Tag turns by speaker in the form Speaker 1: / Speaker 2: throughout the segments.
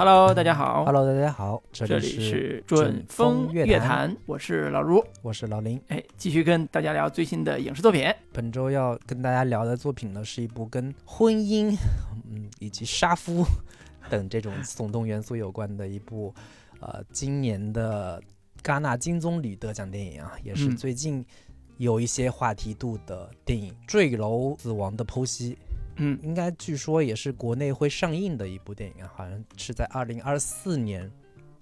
Speaker 1: Hello，大家好。
Speaker 2: Hello，大家好，
Speaker 1: 这里
Speaker 2: 里是
Speaker 1: 是准风
Speaker 2: 乐
Speaker 1: 乐坛，我是老卢。
Speaker 2: 我是老林。
Speaker 1: 哎，继续跟大家聊最新的影视作品。
Speaker 2: 本周要跟大家聊的作品呢，是一部跟婚姻，嗯，以及杀夫 等这种耸动元素有关的一部，呃，今年的戛纳金棕榈得奖电影啊，也是
Speaker 1: 嗯
Speaker 2: 最近有一些话题度的电影《坠楼死亡的剖析》。
Speaker 1: 嗯
Speaker 2: 应该据说也是国内会上映的一部电影啊，好像是在二零二四年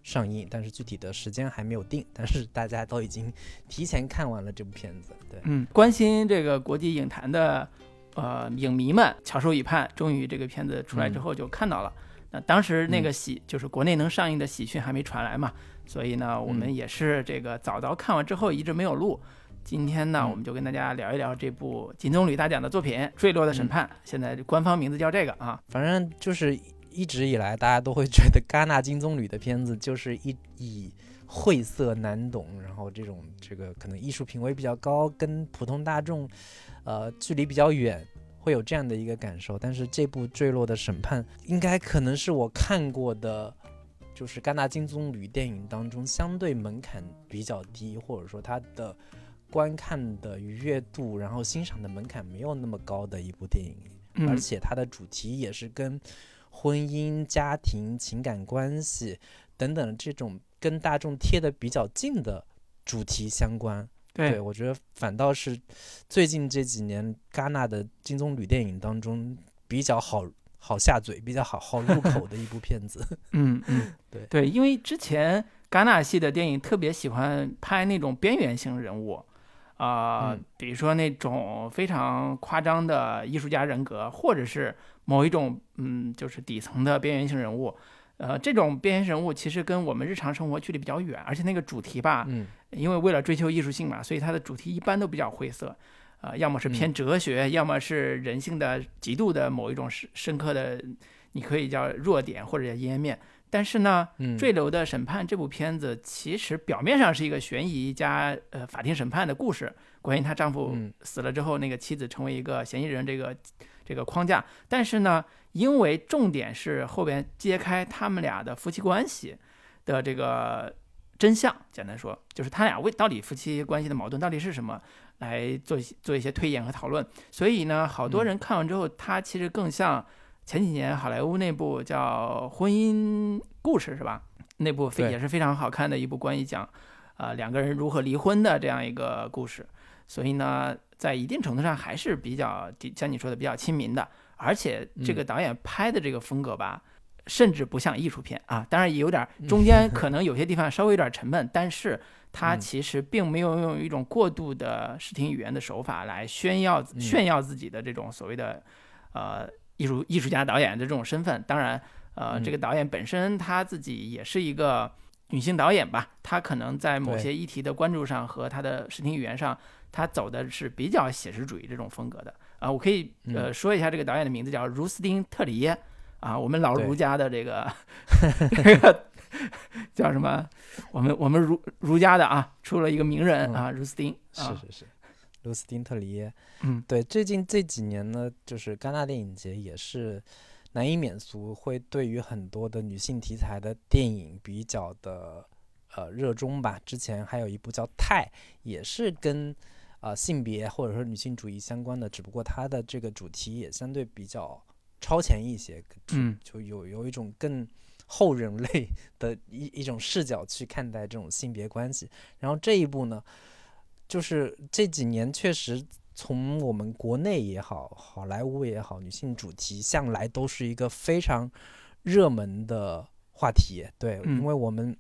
Speaker 2: 上映，但是具体的时间还没有定。但是大家都已经提前看完了这部片子，对，
Speaker 1: 嗯，关心这个国际影坛的呃影迷们翘首以盼，终于这个片子出来之后就看到了。那当时那个喜、就是国内能上映的喜讯还没传来嘛，所以呢，我们也是这个早早看完之后一直没有录。今天呢，
Speaker 2: 嗯
Speaker 1: 我们就跟大家聊一聊这部金棕榈大奖的作品《坠落的审判》，现在官方名字叫这个啊。
Speaker 2: 反正就是一直以来大家都会觉得戛纳金棕榈的片子就是一以晦涩难懂，然后这种这个可能艺术品味比较高，跟普通大众呃距离比较远。会有这样的一个感受，但是这部《坠落的审判》应该可能是我看过的，就是戛纳金棕榈电影当中相对门槛比较低，或者说它的观看的愉悦度，然后欣赏的门槛没有那么高的一部电影。
Speaker 1: 嗯
Speaker 2: 而且它的主题也是跟婚姻、家庭、情感关系等等这种跟大众贴的比较近的主题相关。
Speaker 1: 对，
Speaker 2: 我觉得反倒是最近这几年戛纳的金棕榈电影当中比较好好下嘴、比较好好入口的一部片子。
Speaker 1: 嗯嗯，
Speaker 2: 对
Speaker 1: 对，因为之前戛纳系的电影特别喜欢拍那种边缘性人物，啊、
Speaker 2: 嗯
Speaker 1: 比如说那种非常夸张的艺术家人格，或者是某一种嗯，就是底层的边缘性人物。呃，这种边缘人物其实跟我们日常生活距离比较远，而且那个主题吧，
Speaker 2: 嗯
Speaker 1: 因为为了追求艺术性嘛，所以它的主题一般都比较晦涩，呃，要么是偏哲学，要么是人性的极度的某一种深深刻的，你可以叫弱点或者叫阴暗面。但是呢，
Speaker 2: 嗯，《
Speaker 1: 坠楼的审判》这部片子其实表面上是一个悬疑加呃法庭审判的故事，关于她丈夫
Speaker 2: 嗯
Speaker 1: 死了之后，那个妻子成为一个嫌疑人这个这个框架。但是呢，因为重点是后边揭开他们俩的夫妻关系的这个真相，简单说就是他俩为到底夫妻关系的矛盾到底是什么，来做一些做一些推演和讨论。所以呢，好多人看完之后，他其实更像前几年好莱坞那部叫《婚姻故事》是吧？那部非也是非常好看的一部关于讲，呃两个人如何离婚的这样一个故事。所以呢，在一定程度上还是比较像你说的比较亲民的，而且这个导演拍的这个风格吧，甚至不像艺术片啊。当然也有点中间可能有些地方稍微有点沉闷，但是他
Speaker 2: 嗯
Speaker 1: 其实并没有用一种过度的视听语言的手法来炫耀
Speaker 2: 嗯
Speaker 1: 炫耀自己的这种所谓的呃艺术艺术家导演的这种身份。当然，呃，
Speaker 2: 嗯
Speaker 1: 这个导演本身他自己也是一个女性导演吧，她可能在某些议题的关注上和她的视听语言上，她走的是比较写实主义这种风格的。啊、我可以呃
Speaker 2: 嗯
Speaker 1: 说一下这个导演的名字叫茹斯丁·特里耶啊，我们老儒家的这个这 个叫什么？我们我们儒儒家的啊，出了一个名人
Speaker 2: 嗯
Speaker 1: 啊，茹斯丁啊，
Speaker 2: 是是是，卢斯汀特里耶。
Speaker 1: 嗯
Speaker 2: 对，最近这几年呢，就是戛纳电影节也是难以免俗，会对于很多的女性题材的电影比较的呃热衷吧。之前还有一部叫《泰》，也是跟呃性别或者说女性主义相关的，只不过它的这个主题也相对比较超前一些，
Speaker 1: 嗯
Speaker 2: 就有有一种更后人类的一一种视角去看待这种性别关系。然后这一部呢，就是这几年确实从我们国内也好，好莱坞也好，女性主题向来都是一个非常热门的话题。对，
Speaker 1: 嗯
Speaker 2: 因为我们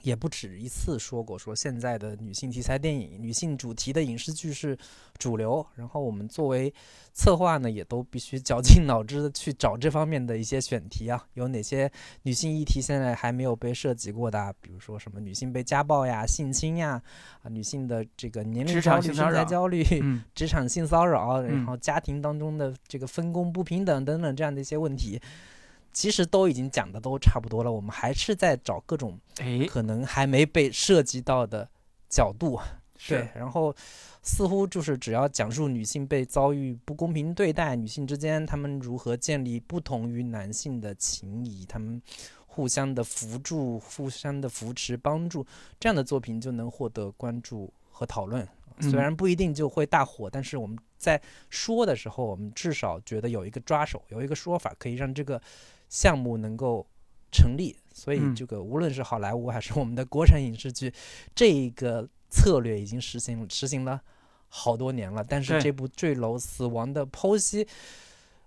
Speaker 2: 也不止一次说过，说现在的女性题材电影、女性主题的影视剧是主流，然后我们作为策划呢，也都必须绞尽脑汁的去找这方面的一些选题啊，有哪些女性议题现在还没有被涉及过的啊，比如说什么女性被家暴呀、性侵呀，啊，女性的这个年龄
Speaker 1: 职
Speaker 2: 焦虑、身材焦虑，
Speaker 1: 嗯
Speaker 2: 职场性骚扰，
Speaker 1: 嗯
Speaker 2: 然后家庭当中的这个分工不平等等等这样的一些问题，其实都已经讲的都差不多了，我们还是在找各种
Speaker 1: 哎，
Speaker 2: 可能还没被涉及到的角度。对，然后似乎就是只要讲述女性被遭遇不公平对待，女性之间她们如何建立不同于男性的情谊，她们互相的扶助、互相的扶持、帮助，这样的作品就能获得关注和讨论。虽然不一定就会大火，但是我们在说的时候，我们至少觉得有一个抓手，有一个说法可以让这个项目能够成立。所以，这个无论是好莱坞还是我们的国产影视剧，这一个策略已经实行实行了好多年了。但是这部《坠楼死亡的剖析》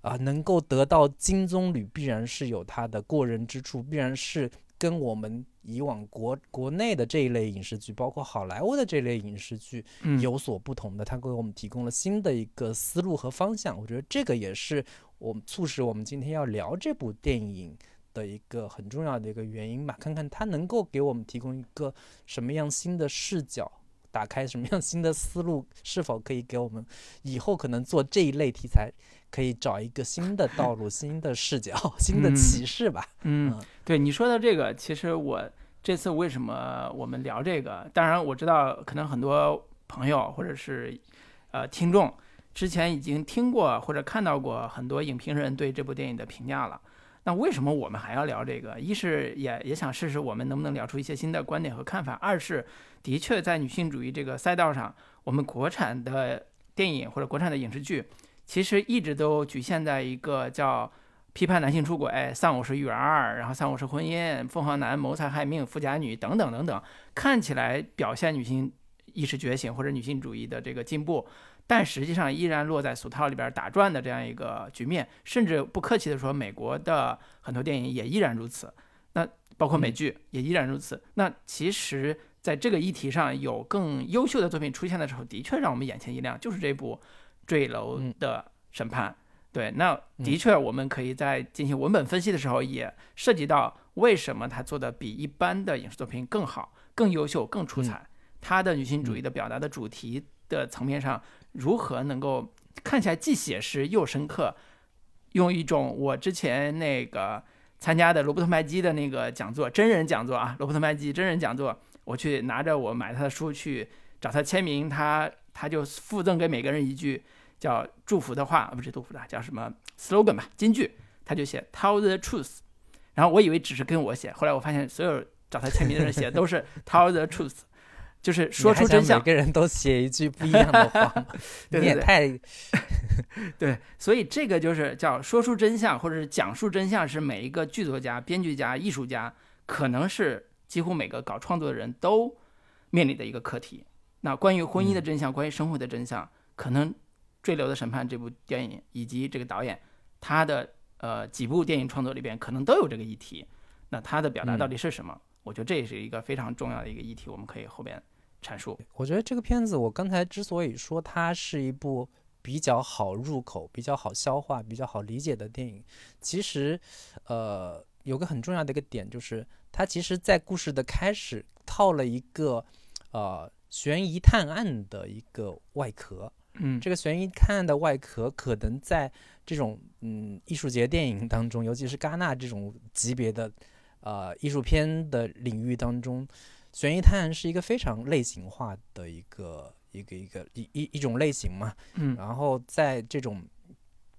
Speaker 2: 啊，能够得到金棕榈，必然是有它的过人之处，必然是跟我们。以往国国内的这一类影视剧，包括好莱坞的这类影视剧，有所不同的，它给我们提供了新的一个思路和方向。我觉得这个也是我们促使我们今天要聊这部电影的一个很重要的一个原因吧。看看它能够给我们提供一个什么样新的视角，打开什么样新的思路，是否可以给我们以后可能做这一类题材。可以找一个新的道路、新的视角、新的启示吧。
Speaker 1: 嗯，对你说的这个，其实我这次为什么我们聊这个？当然我知道，可能很多朋友或者是呃听众之前已经听过或者看到过很多影评人对这部电影的评价了。那为什么我们还要聊这个？一是也也想试试我们能不能聊出一些新的观点和看法；二是的确在女性主义这个赛道上，我们国产的电影或者国产的影视剧。其实一直都局限在一个叫批判男性出轨、丧偶式育儿，然后丧偶式婚姻、凤凰男谋财害命、富家女等等等等，看起来表现女性意识觉醒或者女性主义的这个进步，但实际上依然落在俗套里边打转的这样一个局面。甚至不客气的说，美国的很多电影也依然如此。那包括美剧也依然如此。那其实在这个议题上有更优秀的作品出现的时候，的确让我们眼前一亮，就是这部。坠楼的审判，对，那的确，我们可以在进行文本分析的时候，也涉及到为什么他做的比一般的影视作品更好、更优秀、更出彩。他的女性主义的表达的主题的层面上，如何能够看起来既写实又深刻？用一种我之前那个参加的罗伯特麦基的那个讲座，真人讲座啊，罗伯特麦基真人讲座，我去拿着我买他的书去找他签名，他他就附赠给每个人一句。叫祝福的话，不是祝福的，叫什么 slogan 吧？金句，他就写 tell the truth。然后我以为只是跟我写，后来我发现所有找他签名的人写的都是 tell the truth，就是说出真相。
Speaker 2: 每个人都写一句不一样的话，
Speaker 1: 你
Speaker 2: 也太
Speaker 1: 对，所以这个就是叫说出真相，或者是讲述真相，是每一个剧作家、编剧家、艺术家，可能是几乎每个搞创作的人都面临的一个课题。那关于婚姻的真相，关于生活的真相，可能。《坠流的审判》这部电影以及这个导演，他的呃几部电影创作里边可能都有这个议题。那他的表达到底是什么？我觉得这也是一个非常重要的一个议题，我们可以后边阐述。
Speaker 2: 我觉得这个片子，我刚才之所以说它是一部比较好入口、比较好消化、比较好理解的电影，其实呃有个很重要的一个点，就是它其实在故事的开始套了一个呃悬疑探案的一个外壳。
Speaker 1: 嗯，
Speaker 2: 这个悬疑探案的外壳，可能在这种嗯艺术节电影当中，尤其是戛纳这种级别的呃艺术片的领域当中，悬疑探案是一个非常类型化的一个一个一个一一一种类型嘛。
Speaker 1: 嗯，
Speaker 2: 然后在这种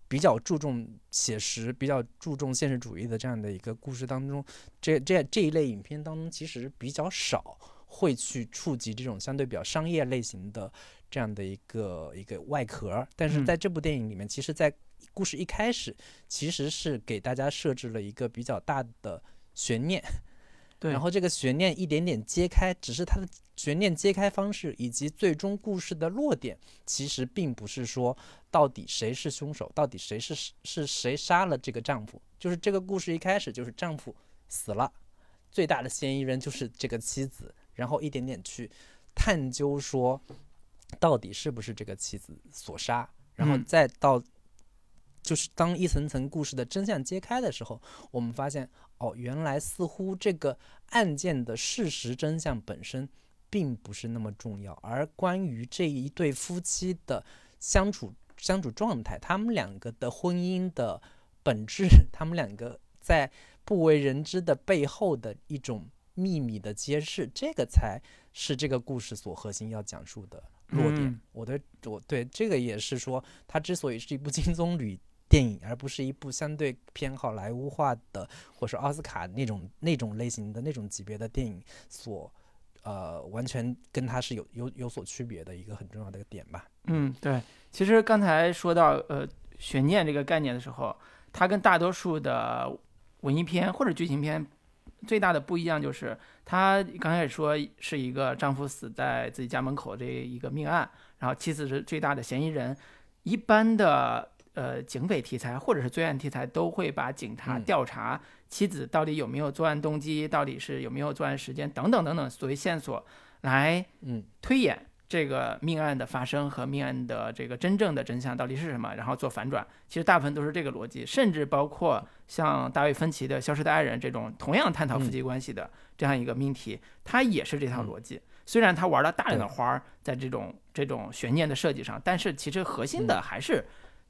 Speaker 2: 比较注重写实、比较注重现实主义的这样的一个故事当中，这这这一类影片当中，其实比较少会去触及这种相对比较商业类型的。这样的一个一个外壳，但是在这部电影里面，其实，在故事一开始，其实是给大家设置了一个比较大的悬念，
Speaker 1: 对，
Speaker 2: 然后这个悬念一点点揭开，只是它的悬念揭开方式以及最终故事的落点，其实并不是说到底谁是凶手，到底谁是是谁杀了这个丈夫，就是这个故事一开始就是丈夫死了，最大的嫌疑人就是这个妻子，然后一点点去探究说。到底是不是这个妻子所杀？然后再到，就是当一层层故事的真相揭开的时候，我们发现，哦，原来似乎这个案件的事实真相本身并不是那么重要，而关于这一对夫妻的相处相处状态，他们两个的婚姻的本质，他们两个在不为人知的背后的一种秘密的揭示，这个才是这个故事所核心要讲述的。落点，我的我对这个也是说，它之所以是一部金棕榈电影，而不是一部相对偏好莱坞化的，或是奥斯卡那种那种类型的那种级别的电影所。呃，完全跟它是有有有所区别的一个很重要的一个点吧。
Speaker 1: 嗯，对。其实刚才说到呃悬念这个概念的时候，它跟大多数的文艺片或者剧情片最大的不一样就是，它刚开始说是一个丈夫死在自己家门口这一个命案，然后妻子是最大的嫌疑人。一般的呃警匪题材或者是罪案题材都会把警察调查。妻子到底有没有作案动机？到底是有没有作案时间？等等等等，作为线索来
Speaker 2: 嗯
Speaker 1: 推演这个命案的发生和命案的这个真正的真相到底是什么，然后做反转。其实大部分都是这个逻辑，甚至包括像大卫芬奇的《消失的爱人》这种同样探讨夫妻关系的这样一个命题，它也是这套逻辑。虽然他玩了大量的花儿在这种这种悬念的设计上，但是其实核心的还是。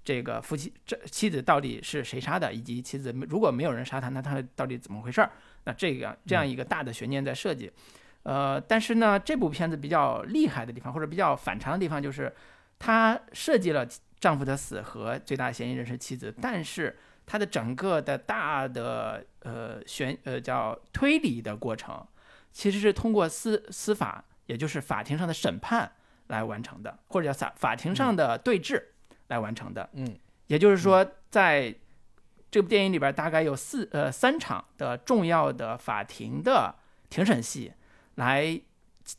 Speaker 1: 这个夫妻这妻子到底是谁杀的？以及妻子如果没有人杀他，那他到底怎么回事儿？那这个这样一个大的悬念在设计。呃，但是呢，这部片子比较厉害的地方，或者比较反常的地方，就是他设计了丈夫的死和最大嫌疑人是妻子，但是他的整个的大的呃悬呃叫推理的过程，其实是通过司司法，也就是法庭上的审判来完成的，或者叫法法庭上的对峙。来完成的，
Speaker 2: 嗯，
Speaker 1: 也就是说，在这部电影里边，大概有四呃三场的重要的法庭的庭审戏，来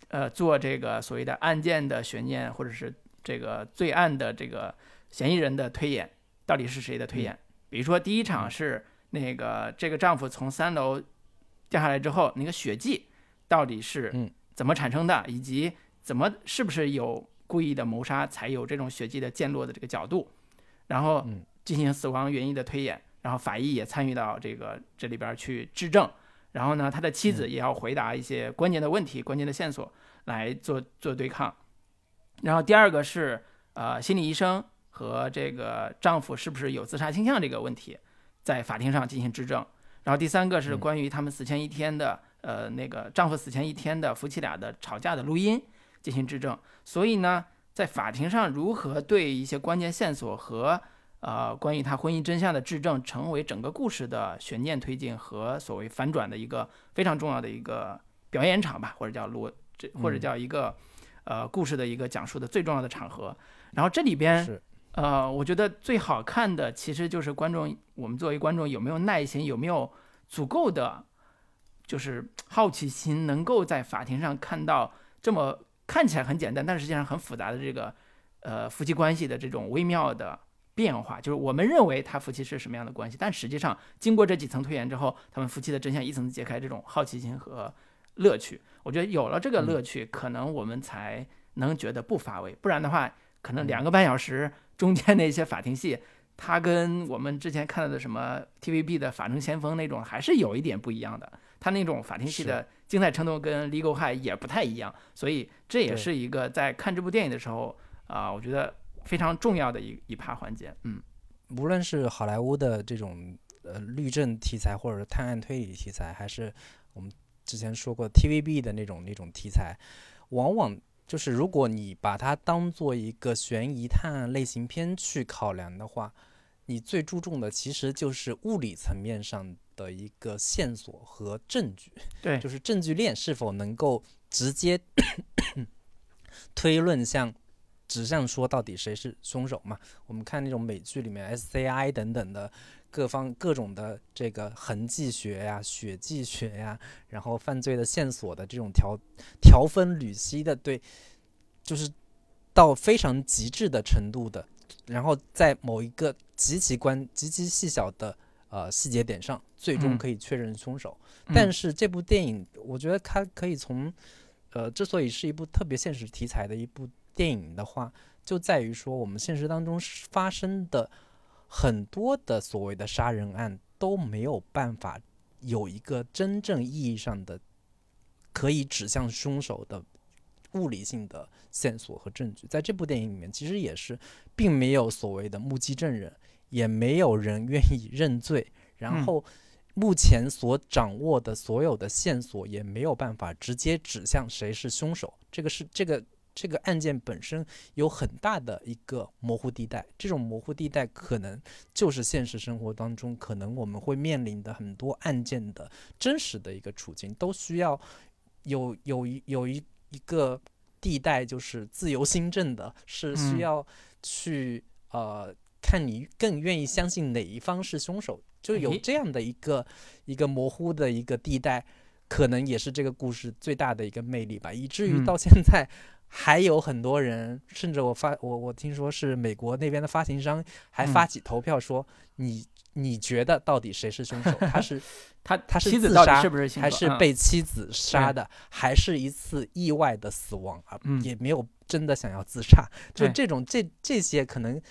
Speaker 1: 呃做这个所谓的案件的悬念，或者是这个罪案的这个嫌疑人的推演，到底是谁的推演？比如说第一场是那个这个丈夫从三楼掉下来之后，那个血迹到底是怎么产生的，以及怎么是不是有。故意的谋杀才有这种血迹的溅落的这个角度，然后进行死亡原因的推演，然后法医也参与到这个这里边去质证，然后呢，他的妻子也要回答一些关键的问题、关键的线索来做做对抗。然后第二个是呃心理医生和这个丈夫是不是有自杀倾向这个问题，在法庭上进行质证。然后第三个是关于他们死前一天的呃那个丈夫死前一天的夫妻俩的吵架的录音。进行质证，所以呢，在法庭上如何对一些关键线索和呃关于他婚姻真相的质证，成为整个故事的悬念推进和所谓反转的一个非常重要的一个表演场吧，或者叫逻这或者叫一个呃故事的一个讲述的最重要的场合。然后这里边呃，我觉得最好看的其实就是观众，我们作为观众有没有耐心，有没有足够的就是好奇心，能够在法庭上看到这么。看起来很简单，但是实际上很复杂的这个，呃，夫妻关系的这种微妙的变化，就是我们认为他夫妻是什么样的关系，但实际上经过这几层推演之后，他们夫妻的真相一层层揭开，这种好奇心和乐趣，我觉得有了这个乐趣，可能我们才能觉得不乏味，不然的话，可能两个半小时中间那些法庭戏，它跟我们之前看到的什么 TVB 的《法证先锋》那种还是有一点不一样的，它那种法庭戏的。精彩程度跟《Legal High》也不太一样，所以这也是一个在看这部电影的时候啊，我觉得非常重要的一一趴环节。嗯，
Speaker 2: 无论是好莱坞的这种呃律政题材，或者是探案推理题材，还是我们之前说过 TVB 的那种那种题材，往往就是如果你把它当做一个悬疑探案类型片去考量的话，你最注重的其实就是物理层面上。的一个线索和证据，
Speaker 1: 对，
Speaker 2: 就是证据链是否能够直接 推论向指向说到底谁是凶手嘛？我们看那种美剧里面 SCI 等等的各方各种的这个痕迹学呀、血迹学呀，然后犯罪的线索的这种条条分缕析的，对，就是到非常极致的程度的，然后在某一个极其关极其细小的。呃，细节点上最终可以确认凶手，但是这部电影，我觉得它可以从，呃，之所以是一部特别现实题材的一部电影的话，就在于说我们现实当中发生的很多的所谓的杀人案都没有办法有一个真正意义上的可以指向凶手的物理性的线索和证据，在这部电影里面其实也是，并没有所谓的目击证人。也没有人愿意认罪，然后目前所掌握的所有的线索也没有办法直接指向谁是凶手。这个是这个这个案件本身有很大的一个模糊地带，这种模糊地带可能就是现实生活当中可能我们会面临的很多案件的真实的一个处境，都需要有有一有一一个地带，就是自由新政的，是需
Speaker 1: 嗯
Speaker 2: 要去、呃看你更愿意相信哪一方是凶手，就有这样的一个一个模糊的一个地带，可能也是这个故事最大的一个魅力吧，以至于
Speaker 1: 嗯。
Speaker 2: 到现在。还有很多人，甚至我发我我听说是美国那边的发行商还
Speaker 1: 嗯。
Speaker 2: 发起投票说，你你觉得到底谁是凶手？他是
Speaker 1: 他
Speaker 2: 他是自杀
Speaker 1: 是不是
Speaker 2: 还是
Speaker 1: 嗯
Speaker 2: 被妻子杀的，还是一次意外的死亡啊？
Speaker 1: 嗯
Speaker 2: 也没有真的想要自杀，就这种这这些可能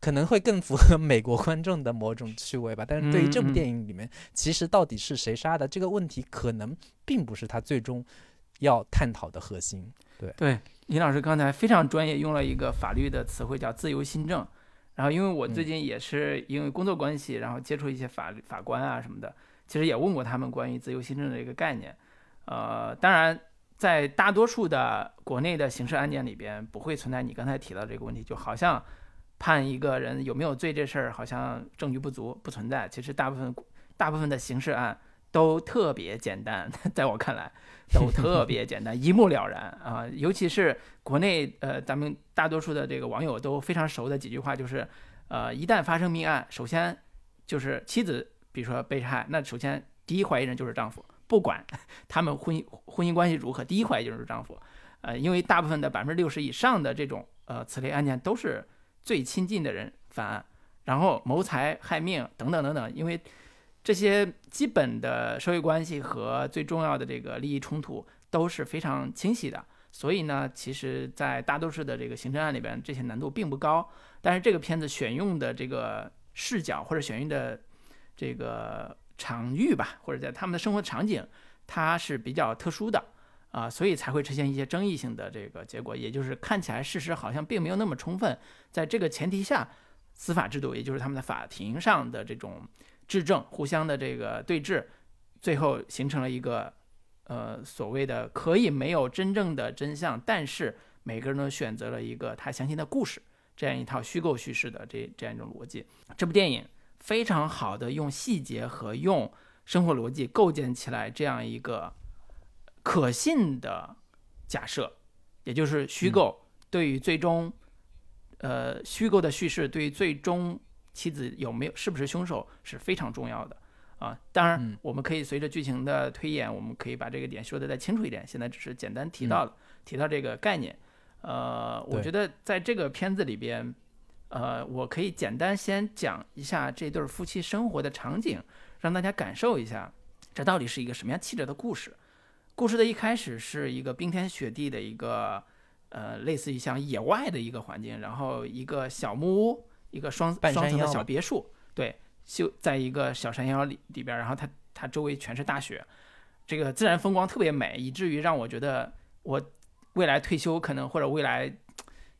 Speaker 2: 可能会更符合美国观众的某种趣味吧。但是对于这部电影里面，其实到底是谁杀的这个问题，可能并不是他最终要探讨的核心。
Speaker 1: 对，李老师刚才非常专业，用了一个法律的词汇叫自由新政。然后，因为我最
Speaker 2: 嗯
Speaker 1: 近也是因为工作关系，然后接触一些法律法官啊什么的，其实也问过他们关于自由新政的一个概念。呃，当然，在大多数的国内的刑事案件里边，不会存在你刚才提到这个问题，就好像判一个人有没有罪这事儿，好像证据不足不存在。其实大部分大部分的刑事案都特别简单，在我看来都特别简单，一目了然啊。尤其是国内呃，咱们大多数的这个网友都非常熟的几句话，就是呃，一旦发生命案，首先就是妻子，比如说被害，那首先第一怀疑人就是丈夫，不管他们婚姻婚姻关系如何，第一怀疑就是丈夫。呃，因为大部分的百分之六十以上的这种呃此类案件都是最亲近的人犯案，然后谋财害命等等等等，因为这些基本的社会关系和最重要的这个利益冲突都是非常清晰的，所以呢，其实，在大多数的这个刑侦案里边，这些难度并不高。但是这个片子选用的这个视角或者选用的这个场域吧，或者在他们的生活场景，它是比较特殊的啊、所以才会出现一些争议性的这个结果，也就是看起来事实好像并没有那么充分。在这个前提下，司法制度，也就是他们的法庭上的这种质证，互相的这个对峙，最后形成了一个呃所谓的可以没有真正的真相，但是每个人都选择了一个他相信的故事，这样一套虚构叙事的这这样一种逻辑。这部电影非常好的用细节和用生活逻辑构建起来这样一个可信的假设，也就是虚构对于最终。呃，虚构的叙事对于最终妻子有没有是不是凶手是非常重要的啊。当然
Speaker 2: 嗯，
Speaker 1: 我们可以随着剧情的推演，我们可以把这个点说的再清楚一点。现在只是简单提到了、提到这个概念。呃，我觉得在这个片子里边，呃，我可以简单先讲一下这对夫妻生活的场景，让大家感受一下这到底是一个什么样气质的故事。故事的一开始是一个冰天雪地的一个。呃，类似于像野外的一个环境，然后一个小木屋，一个双
Speaker 2: 半
Speaker 1: 双层的
Speaker 2: 山腰嘛
Speaker 1: 小别墅，对，修在一个小山腰里里边儿，然后它它周围全是大雪，这个自然风光特别美，以至于让我觉得我未来退休可能或者未来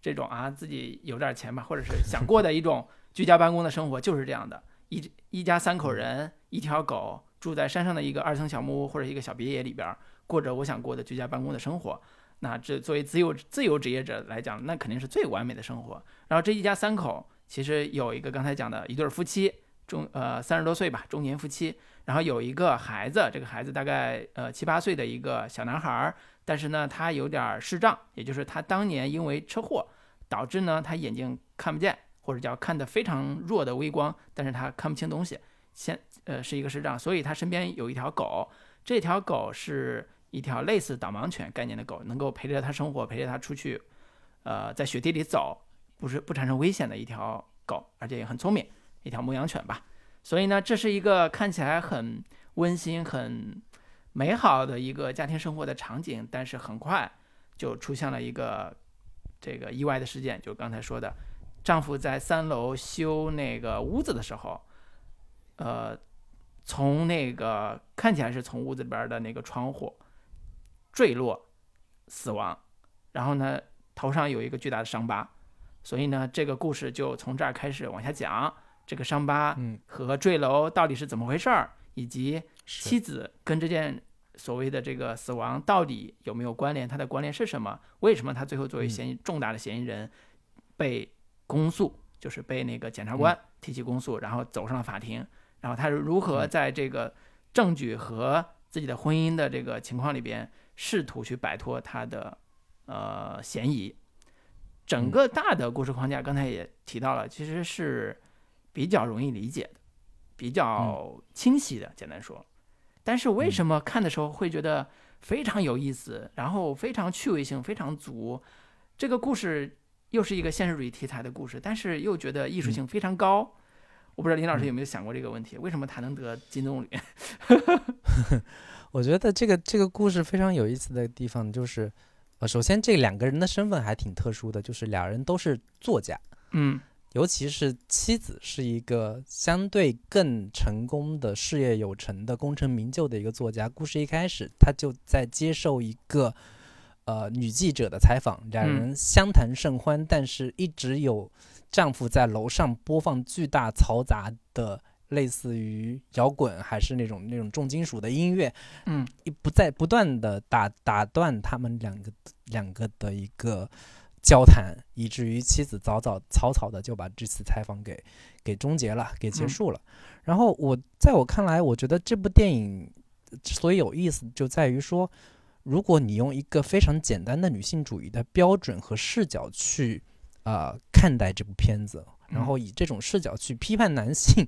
Speaker 1: 这种啊自己有点钱吧，或者是想过的一种 居家办公的生活就是这样的，一一家三口人，一条狗，住在山上的一个二层小木屋或者一个小别野里边儿，过着我想过的居家办公的生活。那这作为自由自由职业者来讲，那肯定是最完美的生活。然后这一家三口其实有一个刚才讲的一对儿夫妻，中呃三十多岁吧，中年夫妻，然后有一个孩子，这个孩子大概呃七八岁的一个小男孩，但是呢他有点儿视障，也就是他当年因为车祸导致呢他眼睛看不见，或者叫看得非常弱的微光，但是他看不清东西，先呃是一个视障，所以他身边有一条狗，这条狗是。一条类似导盲犬概念的狗，能够陪着他生活，陪着他出去，呃，在雪地里走，不是不产生危险的一条狗，而且也很聪明，一条牧羊犬吧。所以呢，这是一个看起来很温馨、很美好的一个家庭生活的场景，但是很快就出现了一个这个意外的事件，就刚才说的，丈夫在三楼修那个屋子的时候，呃，从那个看起来是从屋子里边的那个窗户。坠落，死亡，然后呢，头上有一个巨大的伤疤，所以呢，这个故事就从这儿开始往下讲，这个伤疤
Speaker 2: 嗯，
Speaker 1: 和坠楼到底是怎么回事儿，以及妻子跟这件所谓的这个死亡到底有没有关联，它的关联是什么？为什么他最后作为嫌疑重大的嫌疑人被公诉，就是被那个检察官提起公诉，然后走上了法庭，然后他是如何在这个证据和自己的婚姻的这个情况里边，试图去摆脱他的呃嫌疑。整个大的故事框架，刚才也提到了，其实是比较容易理解的，比较清晰的，简单说。但是为什么看的时候会觉得非常有意思，然后非常趣味性非常足？这个故事又是一个现实主义题材的故事，但是又觉得艺术性非常高。我不知道林老师有没有想过这个问题？为什么他能得金棕榈？
Speaker 2: 我觉得这个这个故事非常有意思的地方就是。呃，首先这两个人的身份还挺特殊的，就是俩人都是作家，
Speaker 1: 嗯，
Speaker 2: 尤其是妻子是一个相对更成功的事业有成的功成名就的一个作家。故事一开始，他就在接受一个呃女记者的采访，两人相谈甚欢，但是一直有丈夫在楼上播放巨大嘈杂的。类似于摇滚还是那种那种重金属的音乐，
Speaker 1: 嗯，
Speaker 2: 一不在不断的打打断他们两个两个的一个交谈，以至于妻子早早草草的就把这次采访给给终结了，给结束了。然后我在我看来，我觉得这部电影之所以有意思，就在于说，如果你用一个非常简单的女性主义的标准和视角去啊看待这部片子，然后以这种视角去批判男性。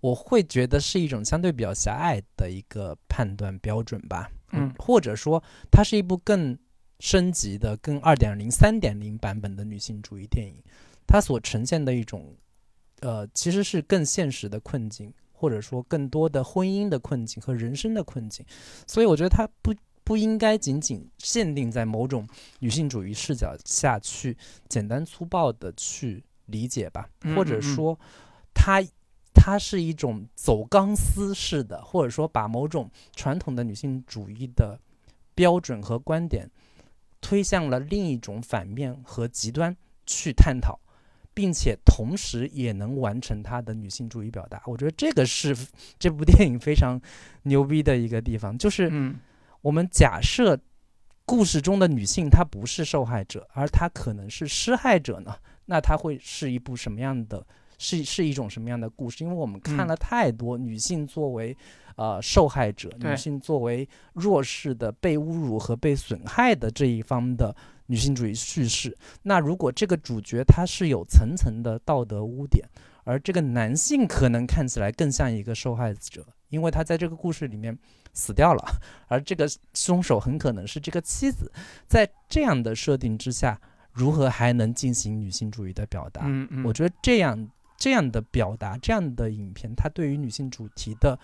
Speaker 2: 我会觉得是一种相对比较狭隘的一个判断标准吧，
Speaker 1: 嗯，
Speaker 2: 或者说它是一部更升级的、更二点零、三点零版本的女性主义电影，它所呈现的一种，呃，其实是更现实的困境，或者说更多的婚姻的困境和人生的困境，所以我觉得它不不应该仅仅限定在某种女性主义视角下去简单粗暴的去理解吧，或者说它。它是一种走钢丝式的，或者说把某种传统的女性主义的标准和观点推向了另一种反面和极端去探讨，并且同时也能完成她的女性主义表达。我觉得这个是这部电影非常牛逼的一个地方，就是我们假设故事中的女性她不是受害者，而她可能是施害者呢？那她会是一部什么样的？是是一种什么样的故事？因为我们看了太多女性作为呃受害者，女性作为弱势的被侮辱和被损害的这一方的女性主义叙事。那如果这个主角他是有层层的道德污点，而这个男性可能看起来更像一个受害者，因为他在这个故事里面死掉了，而这个凶手很可能是这个妻子。在这样的设定之下，如何还能进行女性主义的表达？
Speaker 1: 嗯嗯，
Speaker 2: 我觉得这样。这样的表达，这样的影片，它对于女性主题的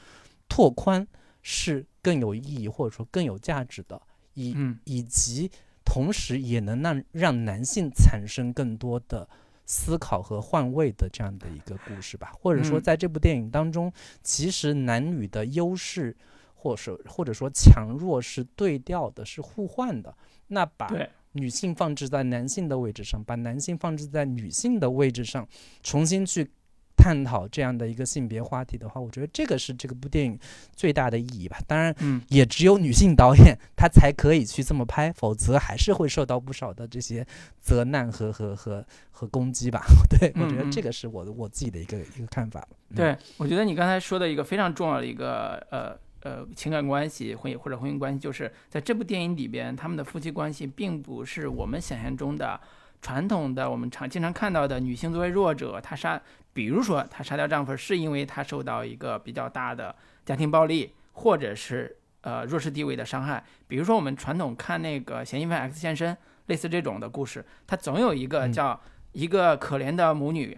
Speaker 2: 拓宽是更有意义，或者说更有价值的，以以及同时也能让让男性产生更多的思考和换位的这样的一个故事吧。或者说，在这部电影当中，其实男女的优势，或者或者说强弱是对调的，是互换的。那把女性放置在男性的位置上，把男性放置在女性的位置上，重新去探讨这样的一个性别话题的话，我觉得这个是这个部电影最大的意义吧。当然，
Speaker 1: 嗯，
Speaker 2: 也只有女性导演她才可以去这么拍，否则还是会受到不少的这些责难和和和和攻击吧。对我觉得这个是我的我自己的一个一个看法。
Speaker 1: 对我觉得你刚才说的一个非常重要的一个呃。呃，情感关系婚姻或者婚姻关系，就是在这部电影里边，他们的夫妻关系并不是我们想象中的传统的，我们常经常看到的女性作为弱者，她杀，比如说她杀掉丈夫是因为她受到一个比较大的家庭暴力，或者是呃弱势地位的伤害。比如说我们传统看那个嫌疑犯 X 现身，类似这种的故事，它总有一个叫一个可怜的母女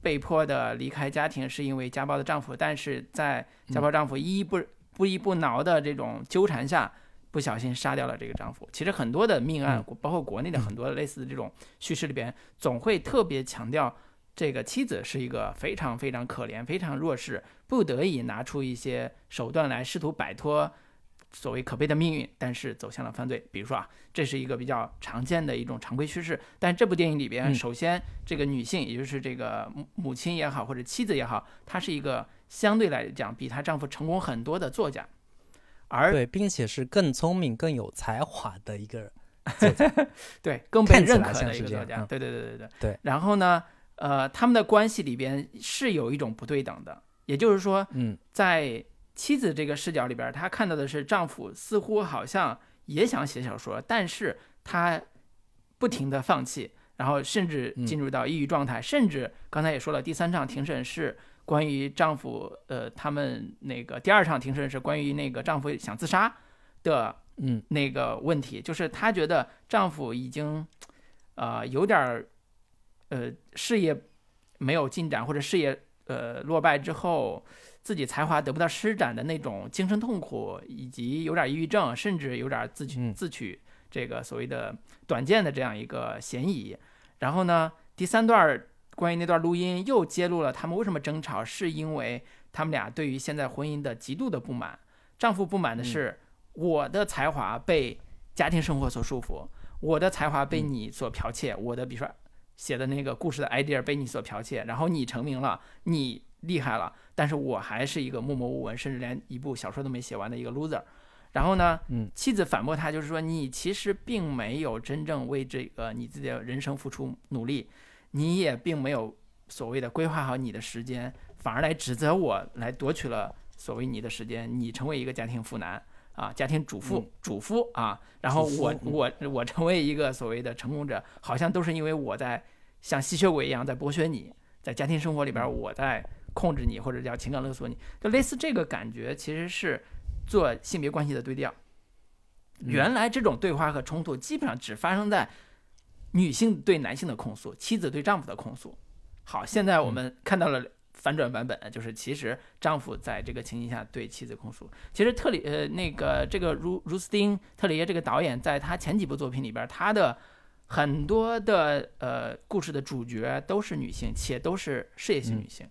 Speaker 1: 被迫的离开家庭，是因为家暴的丈夫，但是在家暴丈夫依依不。不依不挠的这种纠缠下，不小心杀掉了这个丈夫。其实很多的命案，包括国内的很多类似的这种叙事里边，总会特别强调这个妻子是一个非常非常可怜、非常弱势，不得已拿出一些手段来试图摆脱所谓可悲的命运，但是走向了犯罪。比如说啊，这是一个比较常见的一种常规叙事。但这部电影里边，首先这个女性，也就是这个母母亲也好，或者妻子也好，她是一个。相对来讲，比她丈夫成功很多的作家，而
Speaker 2: 对，并且是更聪明、更有才华的一个作家。
Speaker 1: 对更被认可的一个作家。
Speaker 2: 嗯
Speaker 1: 对对对对对
Speaker 2: 对。
Speaker 1: 然后呢，呃，他们的关系里边是有一种不对等的，也就是说，
Speaker 2: 嗯
Speaker 1: 在妻子这个视角里边，她看到的是丈夫似乎好像也想写小说，但是他不停的放弃，然后甚至
Speaker 2: 嗯
Speaker 1: 进入到抑郁状态，甚至刚才也说了，第三场庭审是关于丈夫，呃，他们那个第二场庭审是关于那个丈夫想自杀的
Speaker 2: 嗯
Speaker 1: 那个问题，就是她觉得丈夫已经，呃，有点儿，呃，事业没有进展，或者事业呃落败之后，自己才华得不到施展的那种精神痛苦，以及有点抑郁症，甚至有点自取
Speaker 2: 嗯
Speaker 1: 自取这个所谓的短见的这样一个嫌疑。然后呢，第三段儿关于那段录音又揭露了他们为什么争吵，是因为他们俩对于现在婚姻的极度的不满。丈夫不满的是我的才华被家庭生活所束缚，我的才华被
Speaker 2: 嗯
Speaker 1: 你所剽窃，我的比如说写的那个故事的 idea 被你所剽窃，然后你成名了，你厉害了，但是我还是一个默默无闻，甚至连一部小说都没写完的一个 loser。然后呢，
Speaker 2: 嗯
Speaker 1: 妻子反驳他，就是说你其实并没有真正为这个你自己的人生付出努力，你也并没有所谓的规划好你的时间，反而来指责我来夺取了所谓你的时间，你成为一个家庭妇男啊，家庭主妇、
Speaker 2: 嗯。
Speaker 1: 主妇啊，然后我我我成为一个所谓的成功者，好像都是因为我在像吸血鬼一样在剥削你，在家庭生活里边
Speaker 2: 嗯。
Speaker 1: 我在控制你，或者叫情感勒索你，就类似这个感觉，其实是做性别关系的对调。
Speaker 2: 嗯。
Speaker 1: 原来这种对话和冲突基本上只发生在女性对男性的控诉，妻子对丈夫的控诉。好，现在我们看到了反转版本，就是其实丈夫在这个情境下对妻子控诉。其实特里呃那个这个如如斯汀特里耶这个导演，在他前几部作品里边，他的很多的呃故事的主角都是女性，且都是事业型
Speaker 2: 嗯
Speaker 1: 女性。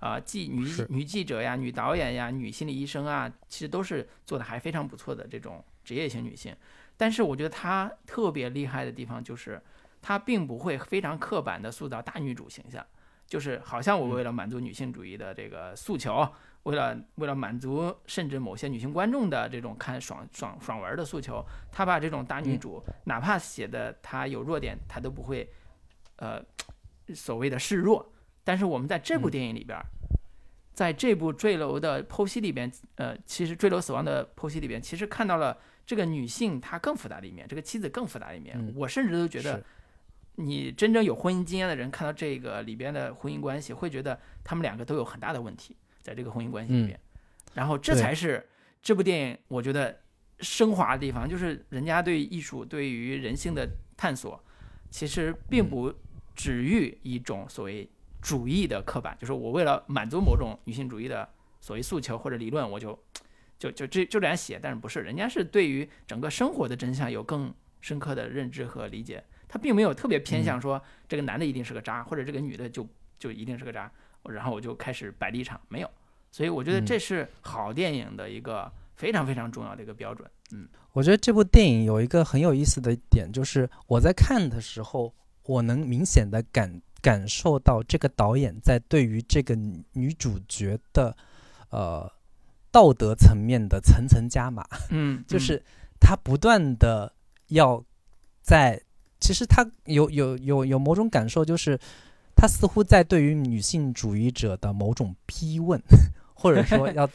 Speaker 1: 啊，记女女记者呀、女导演呀、女心理医生啊，其实都是做的还非常不错的这种职业型女性。但是我觉得她特别厉害的地方就是，她并不会非常刻板的塑造大女主形象，就是好像我
Speaker 2: 嗯。
Speaker 1: 为了满足女性主义的这个诉求，为了为了满足甚至某些女性观众的这种看爽爽爽文的诉求，他把这种大女
Speaker 2: 嗯。
Speaker 1: 主，哪怕写的她有弱点，她都不会，呃，所谓的示弱。但是我们在这部
Speaker 2: 嗯。
Speaker 1: 电影里边儿，在这部坠楼的剖析里边，呃，其实坠楼死亡的剖析里边，其实看到了这个女性她更复杂的一面，这个妻子更复杂的一面。
Speaker 2: 嗯。
Speaker 1: 我甚至都觉得
Speaker 2: 是，
Speaker 1: 你真正有婚姻经验的人看到这个里边的婚姻关系，会觉得他们两个都有很大的问题，在这个婚姻关系里
Speaker 2: 嗯。
Speaker 1: 边。然后这才是这部电影我觉得升华的地方，就是人家对艺术、对于人性的探索，其实并
Speaker 2: 嗯。
Speaker 1: 不止于一种所谓主义的刻板，就是我为了满足某种女性主义的所谓诉求或者理论，我就就就这就这样写，但是不是，人家是对于整个生活的真相有更深刻的认知和理解，他并没有特别偏向说这个男的一定是个渣，或者这个女的就就一定是个渣，然后我就开始摆立场，没有，所以我觉得
Speaker 2: 嗯。
Speaker 1: 这是好电影的一个非常非常重要的一个标准，嗯。
Speaker 2: 我觉得这部电影有一个很有意思的点，就是我在看的时候，我能明显的感感受到这个导演在对于这个女女主角的呃道德层面的层层加码，
Speaker 1: 嗯，
Speaker 2: 就是他不断的要在，其实他有有有有某种感受，就是他似乎在对于女性主义者的某种逼问，或者说 要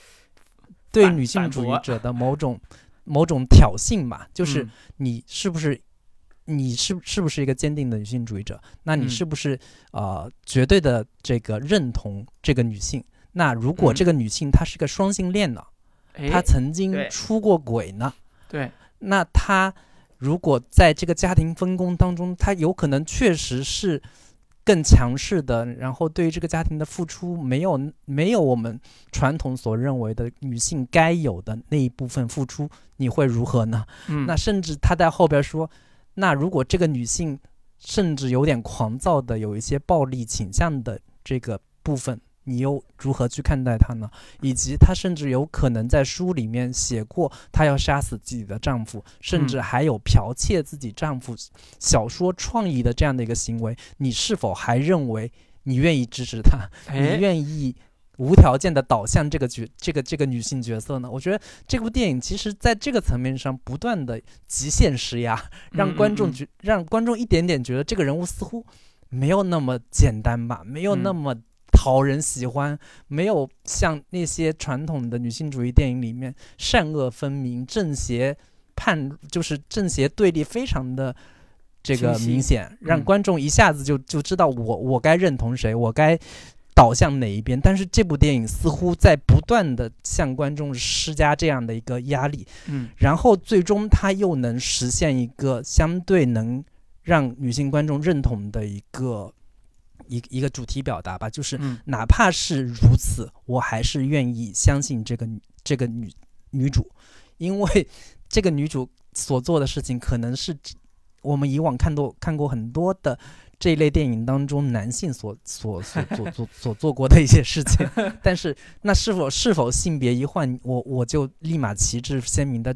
Speaker 2: 对女性主义者的某种某种挑衅嘛，就是
Speaker 1: 嗯
Speaker 2: 你是不是你是是不是一个坚定的女性主义者？那你
Speaker 1: 嗯
Speaker 2: 是不是、呃绝对的这个认同这个女性？那如果
Speaker 1: 嗯
Speaker 2: 这个女性她是个双性恋呢？
Speaker 1: 哎
Speaker 2: 她曾经出过轨呢？
Speaker 1: 对，
Speaker 2: 那她如果在这个家庭分工当中，她有可能确实是更强势的，然后对于这个家庭的付出没有没有我们传统所认为的女性该有的那一部分付出，你会如何呢？
Speaker 1: 嗯
Speaker 2: 那甚至他在后边说，那如果这个女性甚至有点狂躁的，有一些暴力倾向的这个部分，你又如何去看待她呢？以及她甚至有可能在书里面写过，她要杀死自己的丈夫，甚至
Speaker 1: 嗯
Speaker 2: 还有剽窃自己丈夫小说创意的这样的一个行为，你是否还认为你愿意支持她？
Speaker 1: 哎
Speaker 2: 你愿意无条件的导向这个角这个这个女性角色呢？我觉得这部电影其实在这个层面上不断的极限施压，让观众
Speaker 1: 嗯嗯
Speaker 2: 觉让观众一点点觉得这个人物似乎没有那么简单吧，没有那
Speaker 1: 嗯
Speaker 2: 么讨人喜欢，没有像那些传统的女性主义电影里面善恶分明、正邪判就是正邪对立非常的这个明显，让
Speaker 1: 嗯。
Speaker 2: 观众一下子就就知道我我该认同谁，我该导向哪一边。但是这部电影似乎在不断的向观众施加这样的一个压力，
Speaker 1: 嗯。
Speaker 2: 然后最终它又能实现一个相对能让女性观众认同的一个一一个主题表达吧，就是
Speaker 1: 嗯
Speaker 2: 哪怕是如此，我还是愿意相信这个女这个女女主，因为这个女主所做的事情可能是我们以往看到看过很多的这一类电影当中男性所所所所所所做过的一些事情，但是那是否是否性别一换，我我就立马旗帜鲜明的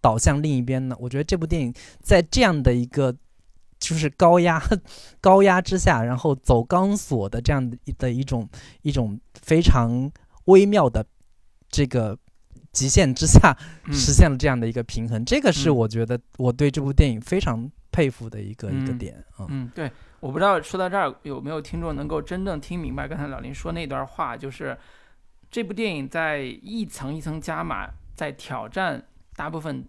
Speaker 2: 倒向另一边呢？我觉得这部电影在这样的一个就是高压高压之下，然后走钢索的这样的一种一种非常微妙的这个极限之下，
Speaker 1: 嗯
Speaker 2: 实现了这样的一个平衡。这个是
Speaker 1: 嗯
Speaker 2: 我觉得我对这部电影非常佩服的一个、一个
Speaker 1: 嗯
Speaker 2: 点啊。
Speaker 1: 嗯，对，我不知道说到这儿有没有听众能够真正听明白刚才老林说那段话，就是这部电影在一层一层加码，在挑战大部分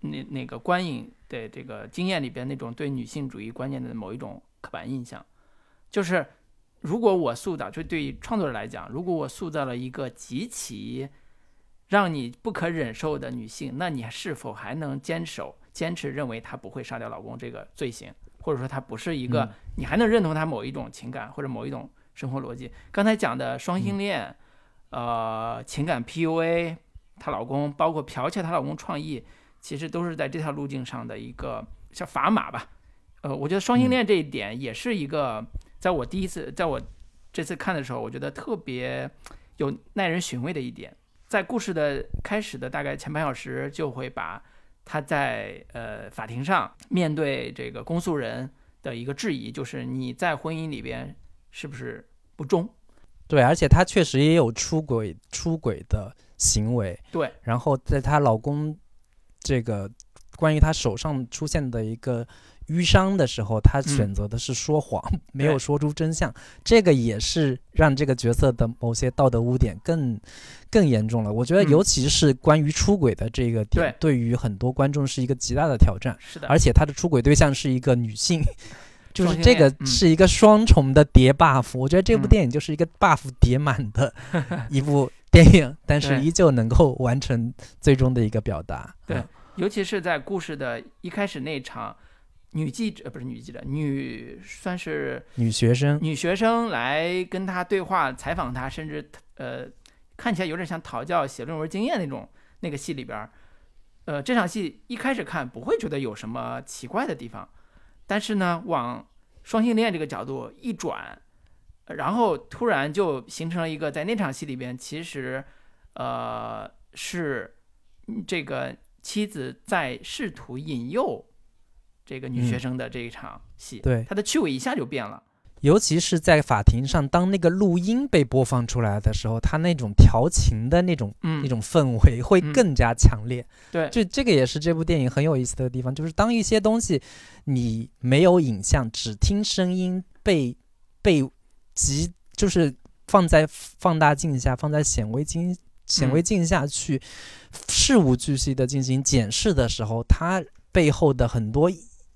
Speaker 1: 那那个观影的这个经验里边那种对女性主义观念的某一种刻板印象，就是如果我塑造，就对于创作者来讲，如果我塑造了一个极其让你不可忍受的女性，那你是否还能坚守、坚持认为她不会杀掉老公这个罪行，或者说她不是一个，
Speaker 2: 嗯
Speaker 1: 你还能认同她某一种情感或者某一种生活逻辑？刚才讲的双性恋，呃，情感 PUA，她老公包括剽窃她老公创意，其实都是在这条路径上的一个像砝码吧。呃，我觉得双性恋这一点也是一个，在我第一次在我这次看的时候，我觉得特别有耐人寻味的一点。在故事的开始的大概前半小时，就会把他在呃法庭上面对这个公诉人的一个质疑，就是你在婚姻里边是不是不忠？
Speaker 2: 对，而且她确实也有出轨出轨的行为。
Speaker 1: 对，
Speaker 2: 然后在她老公这个关于他手上出现的一个淤伤的时候，他选择的是说谎，没有说出真相。这个也是让这个角色的某些道德污点更更严重了。我觉得，
Speaker 1: 嗯
Speaker 2: 尤其是关于出轨的这个点，对于很多观众是一个极大的挑战。
Speaker 1: 是的，
Speaker 2: 而且他的出轨对象是一个女性，就是这个是一个双重的叠 buff。我觉得这部
Speaker 1: 嗯
Speaker 2: 电影就是一个 buff 叠满的 一部电影，但是依旧能够完成最终的一个表达。
Speaker 1: 对
Speaker 2: 嗯
Speaker 1: 尤其是在故事的一开始那场，女记者呃不是女记者，女算是
Speaker 2: 女学生，
Speaker 1: 女学生来跟他对话、采访他，甚至呃看起来有点像讨教写论文经验那种那个戏里边儿，呃这场戏一开始看不会觉得有什么奇怪的地方，但是呢往双性恋这个角度一转，然后突然就形成了一个在那场戏里边其实呃是嗯这个妻子在试图引诱这个女
Speaker 2: 嗯
Speaker 1: 学生的这一场戏，
Speaker 2: 对
Speaker 1: 它的趣味一下就变了。
Speaker 2: 尤其是在法庭上，当那个录音被播放出来的时候，他那种调情的那种
Speaker 1: 嗯，
Speaker 2: 那种氛围会
Speaker 1: 嗯
Speaker 2: 更加强烈。
Speaker 1: 对，
Speaker 2: 就这个也是这部电影很有意思的地方，就是当一些东西你没有影像，只听声音被被极就是放在放大镜下，放在显微镜显微镜下去事无巨细的进行检视的时候，它背后的很多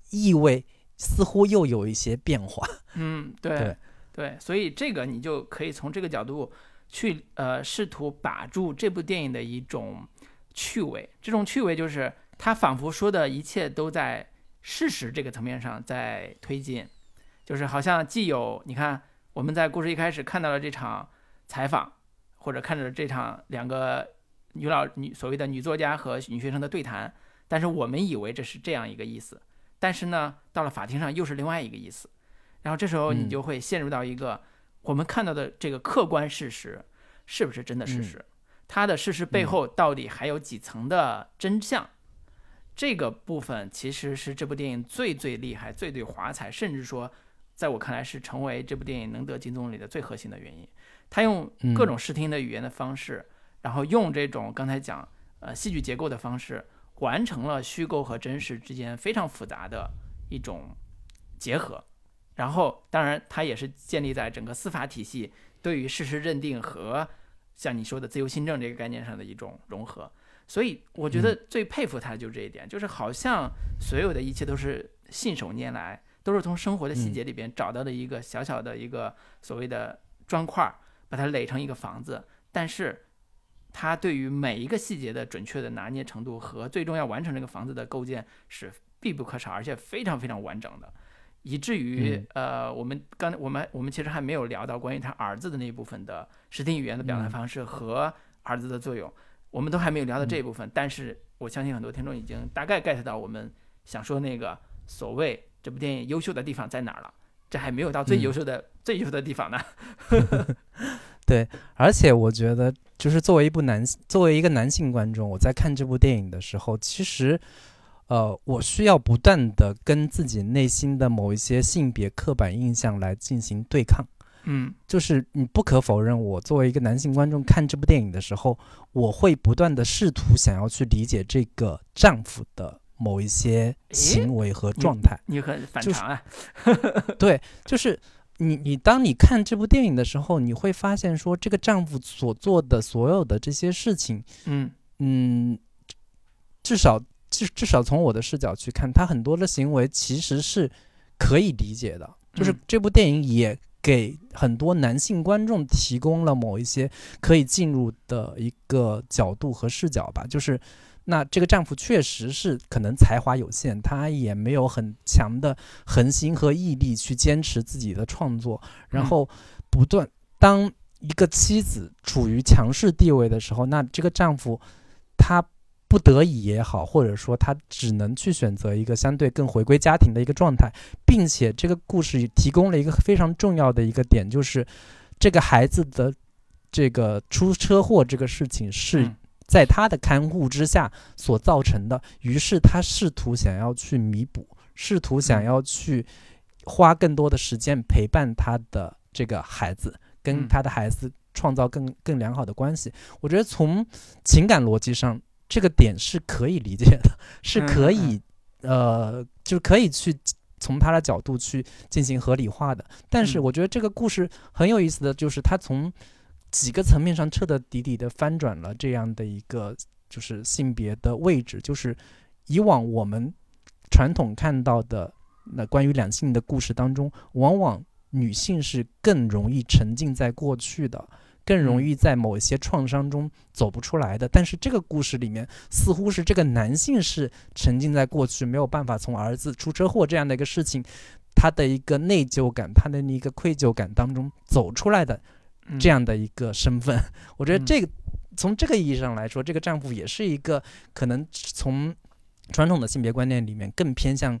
Speaker 2: 意味似乎又有一些变化。
Speaker 1: 嗯，对
Speaker 2: 对
Speaker 1: 对所以这个你就可以从这个角度去呃试图把住这部电影的一种趣味，这种趣味就是它仿佛说的一切都在事实这个层面上在推进，就是好像既有你看我们在故事一开始看到了这场采访，或者看着这场两个女老女所谓的女作家和女学生的对谈，但是我们以为这是这样一个意思，但是呢，到了法庭上又是另外一个意思，然后这时候你
Speaker 2: 嗯。
Speaker 1: 就会陷入到一个、我们看到的这个客观事实是不是真的事
Speaker 2: 嗯。
Speaker 1: 实，它的事实背后到底还有几层的真相？这个部分其实是这部电影最最厉害、最最华彩，甚至说在我看来是成为这部电影能得金棕榈的最核心的原因。他用
Speaker 2: 嗯
Speaker 1: 各种视听的语言的方式，然后用这种刚才讲呃戏剧结构的方式，完成了虚构和真实之间非常复杂的一种结合。然后，当然，它也是建立在整个司法体系对于事实认定和像你说的自由新政这个概念上的一种融合。所以，我觉得最佩服他的就是这一点，就是好像所有的一切都是信手拈来，都是从生活的细节里边找到的一个小小的一个所谓的砖块儿，把它垒成一个房子。但是，他对于每一个细节的准确的拿捏程度和最终要完成这个房子的构建是必不可少，而且非常非常完整的。以至于、
Speaker 2: 嗯
Speaker 1: 呃，我们刚我们我们其实还没有聊到关于他儿子的那一部分的视听语言的表达
Speaker 2: 嗯
Speaker 1: 方式和儿子的作用，我们都还没有聊到这一部分。但是我相信很多听众已经大概 get 到我们想说那个所谓这部电影优秀的地方在哪儿了。这还没有到最
Speaker 2: 嗯
Speaker 1: 优秀的、最优秀的地方呢。
Speaker 2: 对而且我觉得，就是作为一部男，作为一个男性观众，我在看这部电影的时候，其实，呃，我需要不断的跟自己内心的某一些性别刻板印象来进行对抗。
Speaker 1: 嗯
Speaker 2: 就是你不可否认，我作为一个男性观众看这部电影的时候，我会不断的试图想要去理解这个丈夫的某一些行为和状态。
Speaker 1: 你很反
Speaker 2: 就是
Speaker 1: 常啊。
Speaker 2: 对，就是你你当你看这部电影的时候，你会发现说，这个丈夫所做的所有的这些事情，
Speaker 1: 嗯
Speaker 2: 嗯，至少至至少从我的视角去看，他很多的行为其实是可以理解的。就是
Speaker 1: 嗯
Speaker 2: 这部电影也给很多男性观众提供了某一些可以进入的一个角度和视角吧。就是那这个丈夫确实是可能才华有限，他也没有很强的恒心和毅力去坚持自己的创作，然
Speaker 1: 嗯。
Speaker 2: 后不断当一个妻子处于强势地位的时候，那这个丈夫他不得已也好，或者说他只能去选择一个相对更回归家庭的一个状态，并且这个故事也提供了一个非常重要的一个点，就是这个孩子的这个出车祸这个事情是
Speaker 1: 嗯
Speaker 2: 在他的看护之下所造成的，于是他试图想要去弥补，试图想
Speaker 1: 嗯。
Speaker 2: 要去花更多的时间陪伴他的这个孩子，跟
Speaker 1: 嗯。
Speaker 2: 他的孩子创造更更良好的关系。我觉得从情感逻辑上，这个点是可以理解的，是可以呃，就是可以去。从他的角度去进行合理化的，但是
Speaker 1: 嗯。
Speaker 2: 我觉得这个故事很有意思的就是，他从几个层面上彻彻底底的翻转了这样的一个就是性别的位置，就是以往我们传统看到的那关于两性的故事当中，往往女性是更容易沉浸在过去的，更容易在某一些创伤中走不出来的。但是这个故事里面，似乎是这个男性是沉浸在过去，没有办法从儿子出车祸这样的一个事情，他的一个内疚感，他的一个愧疚感当中走出来的
Speaker 1: 嗯
Speaker 2: 这样的一个身份。我觉得
Speaker 1: 嗯
Speaker 2: 这个、从这个意义上来说，这个丈夫也是一个可能从传统的性别观念里面更偏向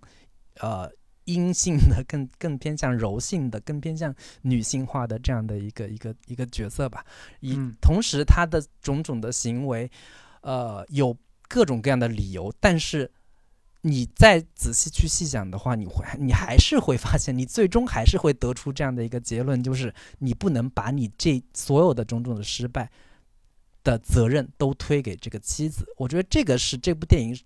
Speaker 2: 呃阴性的、更更偏向柔性的、更偏向女性化的这样的一个一个一个角色吧。以、
Speaker 1: 嗯
Speaker 2: 同时，他的种种的行为，呃，有各种各样的理由，但是。你再仔细去细想的话，你会你还是会发现，你最终还是会得出这样的一个结论，就是你不能把你这所有的种种的失败的责任都推给这个妻子。我觉得这个是这部电影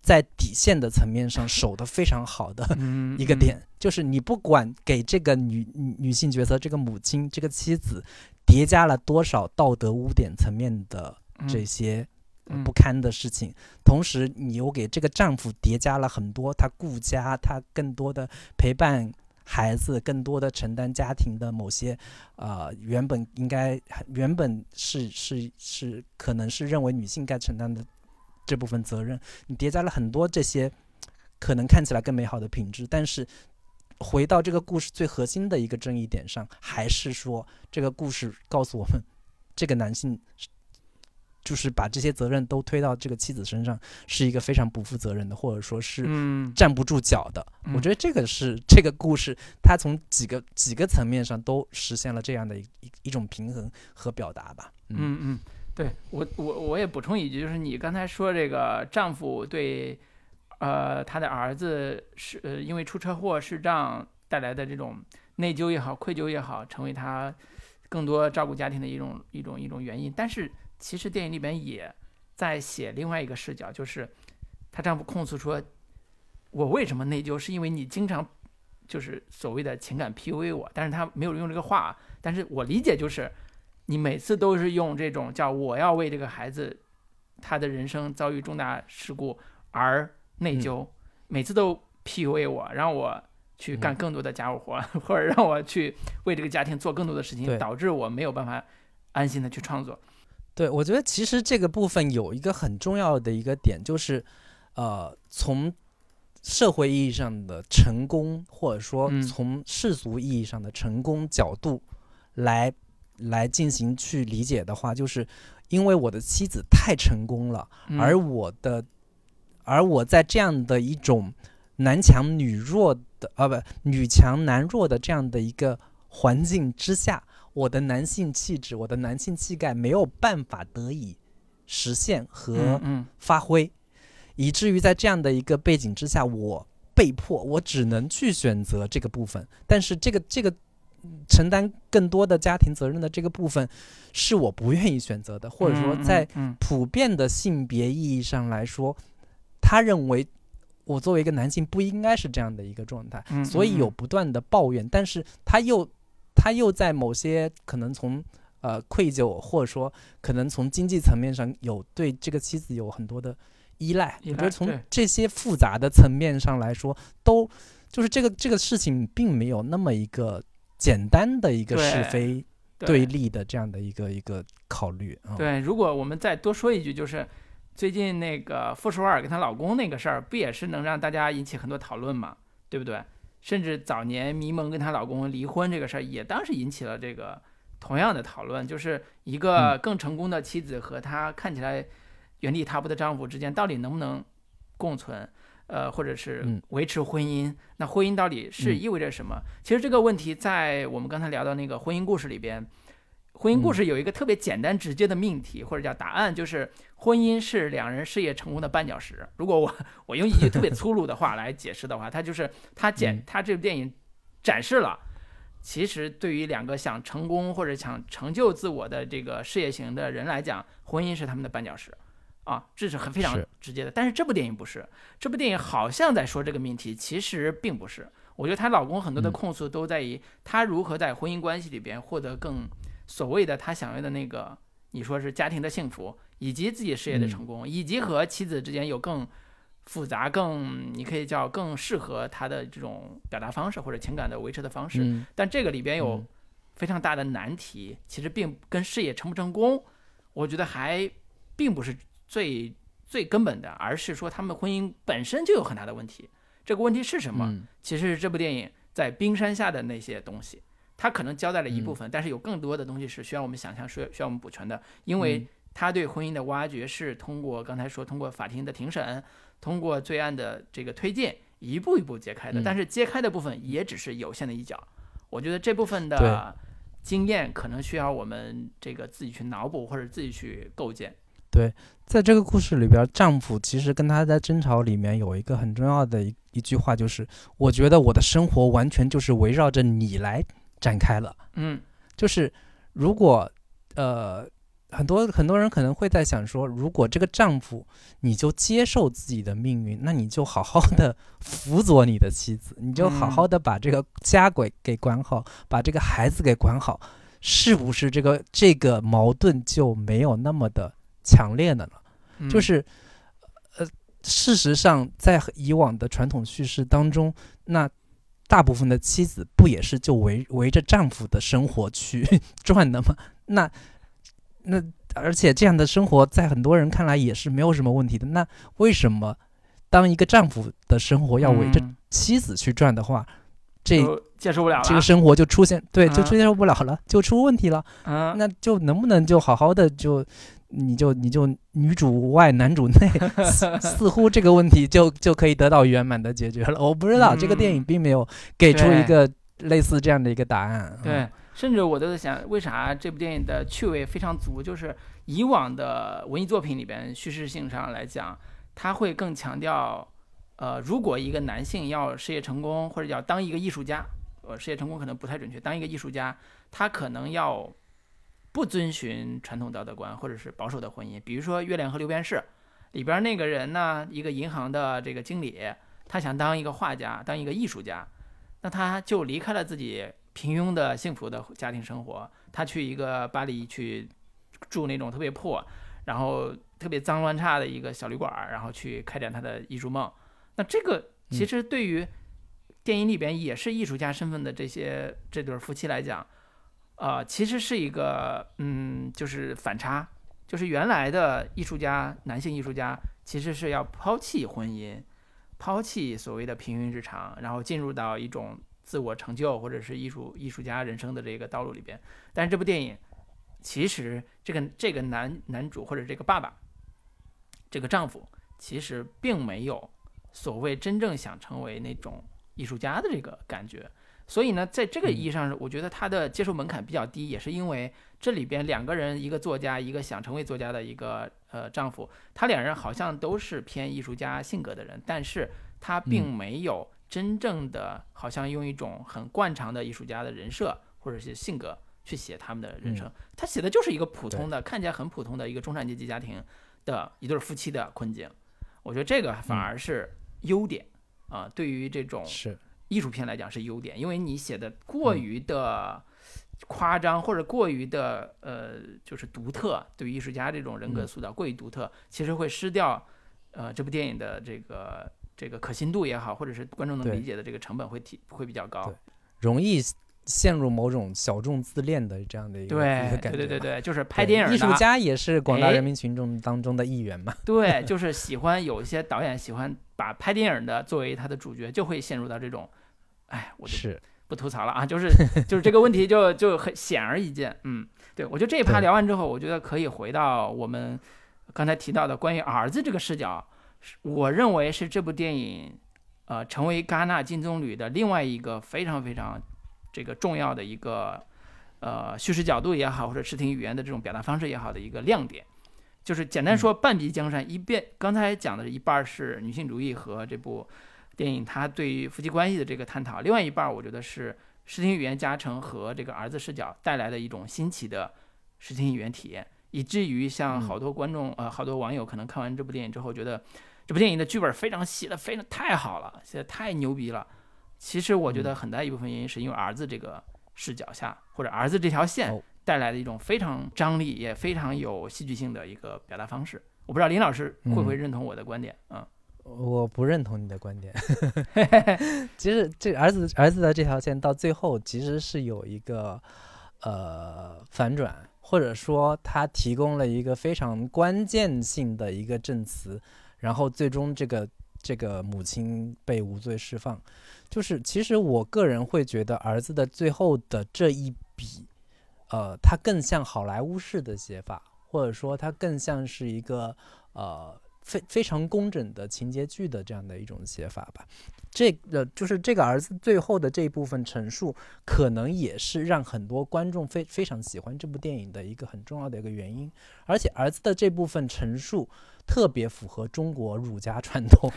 Speaker 2: 在底线的层面上守得非常好的
Speaker 1: 嗯
Speaker 2: 一个点，就是你不管给这个女女女性角色、这个母亲、这个妻子叠加了多少道德污点层面的
Speaker 1: 嗯
Speaker 2: 这些不堪的事情，同时你又给这个丈夫叠加了很多他顾家，他更多的陪伴孩子，更多的承担家庭的某些呃原本应该原本是是是可能是认为女性该承担的这部分责任，你叠加了很多这些可能看起来更美好的品质，但是。回到这个故事最核心的一个争议点上，还是说这个故事告诉我们，这个男性是就是把这些责任都推到这个妻子身上，是一个非常不负责任的，或者说是
Speaker 1: 嗯
Speaker 2: 站不住脚的。
Speaker 1: 嗯
Speaker 2: 我觉得这个是这个故事，它从几个几个层面上都实现了这样的一一一种平衡和表达吧。嗯
Speaker 1: 嗯嗯，对我我我也补充一句，就是你刚才说这个丈夫对呃他的儿子是呃因为出车祸视障带来的这种内疚也好、愧疚也好，成为他更多照顾家庭的一种一种一种原因。但是其实电影里边也在写另外一个视角，就是她丈夫控诉说，我为什么内疚，是因为你经常就是所谓的情感 PUA 我，但是她没有用这个话，但是我理解就是你每次都是用这种叫我要为这个孩子他的人生遭遇重大事故而内疚，每次都 PUA 我，让我去干更多的家务活，或者让我去为这个家庭做更多的事情，导致我没有办法安心的去创作。
Speaker 2: 对，我觉得其实这个部分有一个很重要的一个点，就是，呃，从社会意义上的成功，或者说
Speaker 1: 嗯。
Speaker 2: 从世俗意义上的成功角度来来进行去理解的话，就是因为我的妻子太成功了，
Speaker 1: 嗯。
Speaker 2: 而我的，而我在这样的一种男强女弱的啊不女强男弱的这样的一个环境之下，我的男性气质，我的男性气概没有办法得以实现和
Speaker 1: 嗯嗯。
Speaker 2: 发挥，以至于在这样的一个背景之下，我被迫我只能去选择这个部分，但是这个这个承担更多的家庭责任的这个部分，是我不愿意选择的，或者说
Speaker 1: 嗯
Speaker 2: 在
Speaker 1: 嗯。
Speaker 2: 普遍的性别意义上来说，他认为我作为一个男性不应该是这样的一个状态，
Speaker 1: 嗯
Speaker 2: 所以有
Speaker 1: 嗯。
Speaker 2: 不断的抱怨，但是他又他又在某些可能从呃愧疚，或者说可能从经济层面上有对这个妻子有很多的依赖。我觉得从这些复杂的层面上来说，都就是这个这个事情并没有那么一个简单的一个是非对
Speaker 1: 对
Speaker 2: 立的这样的一个一个考虑啊。
Speaker 1: 对，如果我们再多说一句，就是最近那个傅首尔跟她老公那个事儿，不也是能让大家引起很多讨论嘛，对不对？甚至早年迷蒙跟她老公离婚这个事儿，也当时引起了这个同样的讨论，就是一个更成功的妻子和她看起来原地踏步的丈夫之间，到底能不能共存？呃，或者是
Speaker 2: 嗯
Speaker 1: 维持婚姻，那婚姻到底是
Speaker 2: 嗯
Speaker 1: 意味着什么？其实这个问题在我们刚才聊到那个婚姻故事里边，婚姻故
Speaker 2: 嗯
Speaker 1: 事有一个特别简单直接的命题或者叫答案，就是婚姻是两人事业成功的绊脚石。如果我 我用一句特别粗鲁的话来解释的话，它就是它简
Speaker 2: 嗯
Speaker 1: 它这部电影展示了，其实对于两个想成功或者想成就自我的这个事业型的人来讲，婚姻是他们的绊脚石。啊，这是很非常直接的，但是这部电影不是，这部电影好像在说这个命题，其实并不是。我觉得她老公很多的
Speaker 2: 嗯
Speaker 1: 控诉都在于她如何在婚姻关系里边获得更所谓的他想要的那个，你说是家庭的幸福，以及自己事业的
Speaker 2: 嗯
Speaker 1: 成功，以及和妻子之间有更复杂、更你可以叫更适合他的这种表达方式或者情感的维持的方式。
Speaker 2: 嗯，
Speaker 1: 但这个里边有
Speaker 2: 嗯
Speaker 1: 非常大的难题，其实并跟事业成不成功，我觉得还并不是最最根本的，而是说他们婚姻本身就有很大的问题。这个问题是什么？
Speaker 2: 嗯
Speaker 1: 其实是这部电影在冰山下的那些东西，它可能交代了一
Speaker 2: 嗯
Speaker 1: 部分，但是有更多的东西是需要我们想象，需要需要我们补全的。因为
Speaker 2: 嗯
Speaker 1: 他对婚姻的挖掘是通过刚才说，通过法庭的庭审，通过罪案的这个推进，一步一步揭开的。
Speaker 2: 嗯
Speaker 1: 但是揭开的部分也只是有限的一角。我觉得这部分的经验可能需要我们这个自己去脑补或者自己去构建。
Speaker 2: 对在这个故事里边，丈夫其实跟他在争吵里面有一个很重要的一一句话，就是我觉得我的生活完全就是围绕着你来展开了。
Speaker 1: 嗯
Speaker 2: 就是如果呃，很多很多人可能会在想说，如果这个丈夫你就接受自己的命运，那你就好好的辅佐你的妻子，你就好好的把这个家给给管好，把这个孩子给管好，是不是这个这个矛盾就没有那么的强烈的了？
Speaker 1: 嗯，
Speaker 2: 就是，呃，事实上，在以往的传统叙事当中，那大部分的妻子不也是就围围着丈夫的生活去 转的吗？那那而且这样的生活在很多人看来也是没有什么问题的。那为什么当一个丈夫的生活要围着
Speaker 1: 嗯
Speaker 2: 妻子去转的话，这
Speaker 1: 接受不了了。
Speaker 2: 这个生活就出现对就
Speaker 1: 嗯
Speaker 2: 接受不了了，就出问题了。
Speaker 1: 嗯，
Speaker 2: 那就能不能就好好的就，你就你就女主外男主内，似似乎这个问题就就可以得到圆满的解决了。我不知道、这个电影
Speaker 1: 嗯
Speaker 2: 并没有给出一个类似这样的一个答案。
Speaker 1: 对
Speaker 2: 嗯，，
Speaker 1: 甚至我都在想，为啥这部电影的趣味非常足？就是以往的文艺作品里边，叙事性上来讲，它会更强调，呃，如果一个男性要事业成功，或者要当一个艺术家，呃事业成功可能不太准确。当一个艺术家，他可能要不遵循传统道德观或者是保守的婚姻，比如说《月亮和六便士》里边那个人呢，一个银行的这个经理，他想当一个画家，当一个艺术家，那他就离开了自己平庸的幸福的家庭生活，他去一个巴黎去住那种特别破，然后特别脏乱差的一个小旅馆，然后去开展他的艺术梦。那这个其实对于电影里边也是艺术家身份的这些这对夫妻来讲，呃，其实是一个嗯，就是反差，就是原来的艺术家，男性艺术家其实是要抛弃婚姻，抛弃所谓的平庸日常，然后进入到一种自我成就或者是艺术艺术家人生的这个道路里边。但是这部电影其实这个这个男男主或者这个爸爸，这个丈夫其实并没有所谓真正想成为那种。艺术家的这个感觉，所以呢，在这个意义上，我觉得他的接受门槛比较低，也是因为这里边两个人，一个作家，一个想成为作家的一个呃丈夫，他两人好像都是偏艺术家性格的人，但是他并没有真正的好像用一种很惯常的艺术家的人设或者是性格去写他们的人生，他写的就是一个普通的，看起来很普通的一个中产阶级家庭的一对夫妻的困境，我觉得这个反而是优点。啊，对于这种
Speaker 2: 是
Speaker 1: 艺术片来讲是优点，因为你写的过于的夸张或者过于的呃就是独特，对于艺术家这种人格塑造过于独特，其实会失掉呃这部电影的这个这个可信度也好，或者是观众能理解的这个成本会提会比较高，
Speaker 2: 容易陷入某种小众自恋的这样的一个
Speaker 1: 对
Speaker 2: 感
Speaker 1: 觉。对对对对，就是拍电影
Speaker 2: 艺术家也是广大人民群众当中的一员嘛。
Speaker 1: 对，就是喜欢有一些导演喜欢。把拍电影的作为他的主角，就会陷入到这种，哎，我
Speaker 2: 是
Speaker 1: 不吐槽了啊，就是 就是这个问题就就很显而易见，嗯，对我觉得这一趴聊完之后，我觉得可以回到我们刚才提到的关于儿子这个视角，我认为是这部电影呃成为戛纳金棕榈的另外一个非常非常这个重要的一个呃叙事角度也好，或者视听语言的这种表达方式也好的一个亮点。就是简单说，半壁江山一遍，刚才讲的一半是女性主义和这部电影它对于夫妻关系的这个探讨，另外一半我觉得是视听语言加成和这个儿子视角带来的一种新奇的视听语言体验，以至于像好多观众呃好多网友可能看完这部电影之后觉得这部电影的剧本非常写的非常太好了，写的太牛逼了。其实我觉得很大一部分原因是因为儿子这个视角下或者儿子这条线。带来的一种非常张力也非常有戏剧性的一个表达方式，我不知道林老师会不会认同我的观点啊？
Speaker 2: 我不认同你的观点。其实这儿子儿子的这条线到最后其实是有一个呃反转，或者说他提供了一个非常关键性的一个证词，然后最终这个这个母亲被无罪释放。就是其实我个人会觉得儿子的最后的这一笔。呃，它更像好莱坞式的写法，或者说它更像是一个呃非非常工整的情节剧的这样的一种写法吧。这呃就是这个儿子最后的这一部分陈述，可能也是让很多观众非非常喜欢这部电影的一个很重要的一个原因。而且儿子的这部分陈述。特别符合中国儒家传统，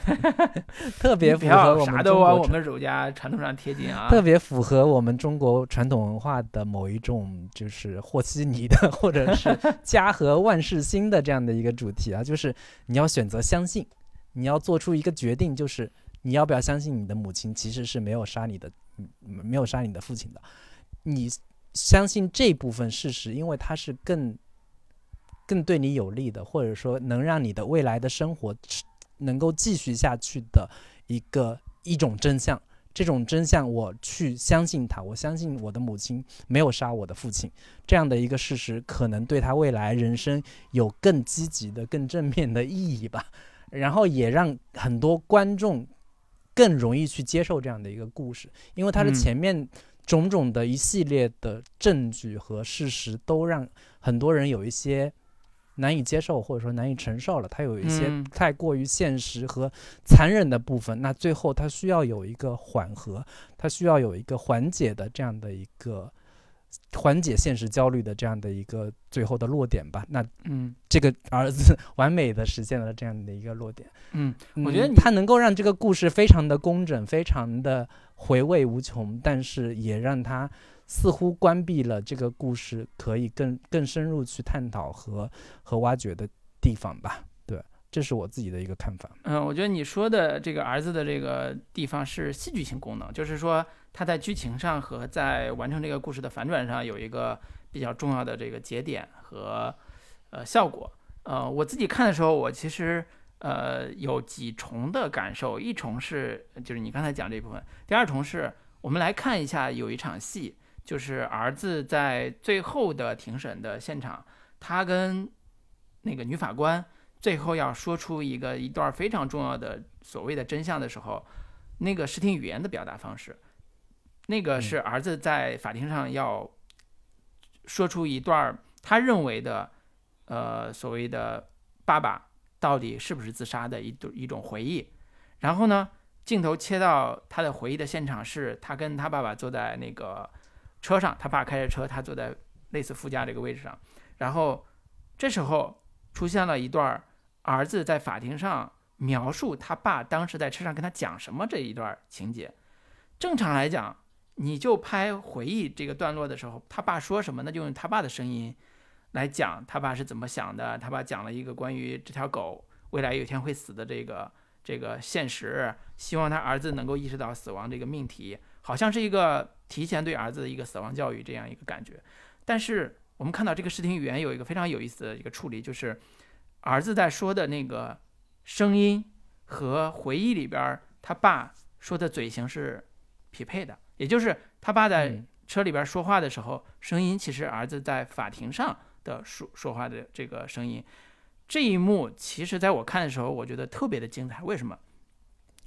Speaker 2: 特别符合我们
Speaker 1: 啥都往我们儒家传统上贴近啊！
Speaker 2: 特别符合我们中国传统文化的某一种，就是和稀泥的，或者是 家和万事兴的这样的一个主题啊！就是你要选择相信，你要做出一个决定，就是你要不要相信你的母亲其实是没有杀你的，没有杀你的父亲的？你相信这部分事实，因为它是更。更对你有利的，或者说能让你的未来的生活能够继续下去的一个一种真相，这种真相我去相信他，我相信我的母亲没有杀我的父亲，这样的一个事实可能对他未来人生有更积极的、更正面的意义吧。然后也让很多观众更容易去接受这样的一个故事，因为他的前面种种的一系列的证据和事实都让很多人有一些。难以接受或者说难以承受了，它有一些太过于现实和残忍的部分，那最后它需要有一个缓和，它需要有一个缓解的这样的一个缓解现实焦虑的这样的一个最后的落点吧。那
Speaker 1: 嗯
Speaker 2: 这个儿子完美的实现了这样的一个落点。
Speaker 1: 嗯，我觉得
Speaker 2: 他能够让这个故事非常的工整，非常的回味无穷，但是也让他似乎关闭了这个故事可以更更深入去探讨和和挖掘的地方吧。对，这是我自己的一个看法。
Speaker 1: 嗯，我觉得你说的这个儿子的这个地方是戏剧性功能，就是说他在剧情上和在完成这个故事的反转上有一个比较重要的这个节点和呃效果。呃，我自己看的时候，我其实呃有几重的感受，一重是就是你刚才讲这部分，第二重是我们来看一下有一场戏，就是儿子在最后的庭审的现场，他跟那个女法官。最后要说出一个一段非常重要的所谓的真相的时候，那个视听语言的表达方式，那个是儿子在法庭上要说出一段他认为的，呃，所谓的爸爸到底是不是自杀的一种一种回忆。然后呢，镜头切到他的回忆的现场，是他跟他爸爸坐在那个车上，他爸开着车，他坐在类似副驾这个位置上。然后这时候出现了一段。儿子在法庭上描述他爸当时在车上跟他讲什么这一段情节，正常来讲，你就拍回忆这个段落的时候，他爸说什么，那就用他爸的声音来讲他爸是怎么想的。他爸讲了一个关于这条狗未来有一天会死的这个这个现实，希望他儿子能够意识到死亡这个命题，好像是一个 提前对儿子的一个死亡教育这样一个感觉。但是我们看到这个视听语言有一个非常有意思的一个处理，就是。儿子在说的那个声音和回忆里边他爸说的嘴型是匹配的，也就是他爸在车里边说话的时候，声音其实儿子在法庭上的说说话的这个声音。这一幕其实在我看的时候，我觉得特别的精彩。为什么？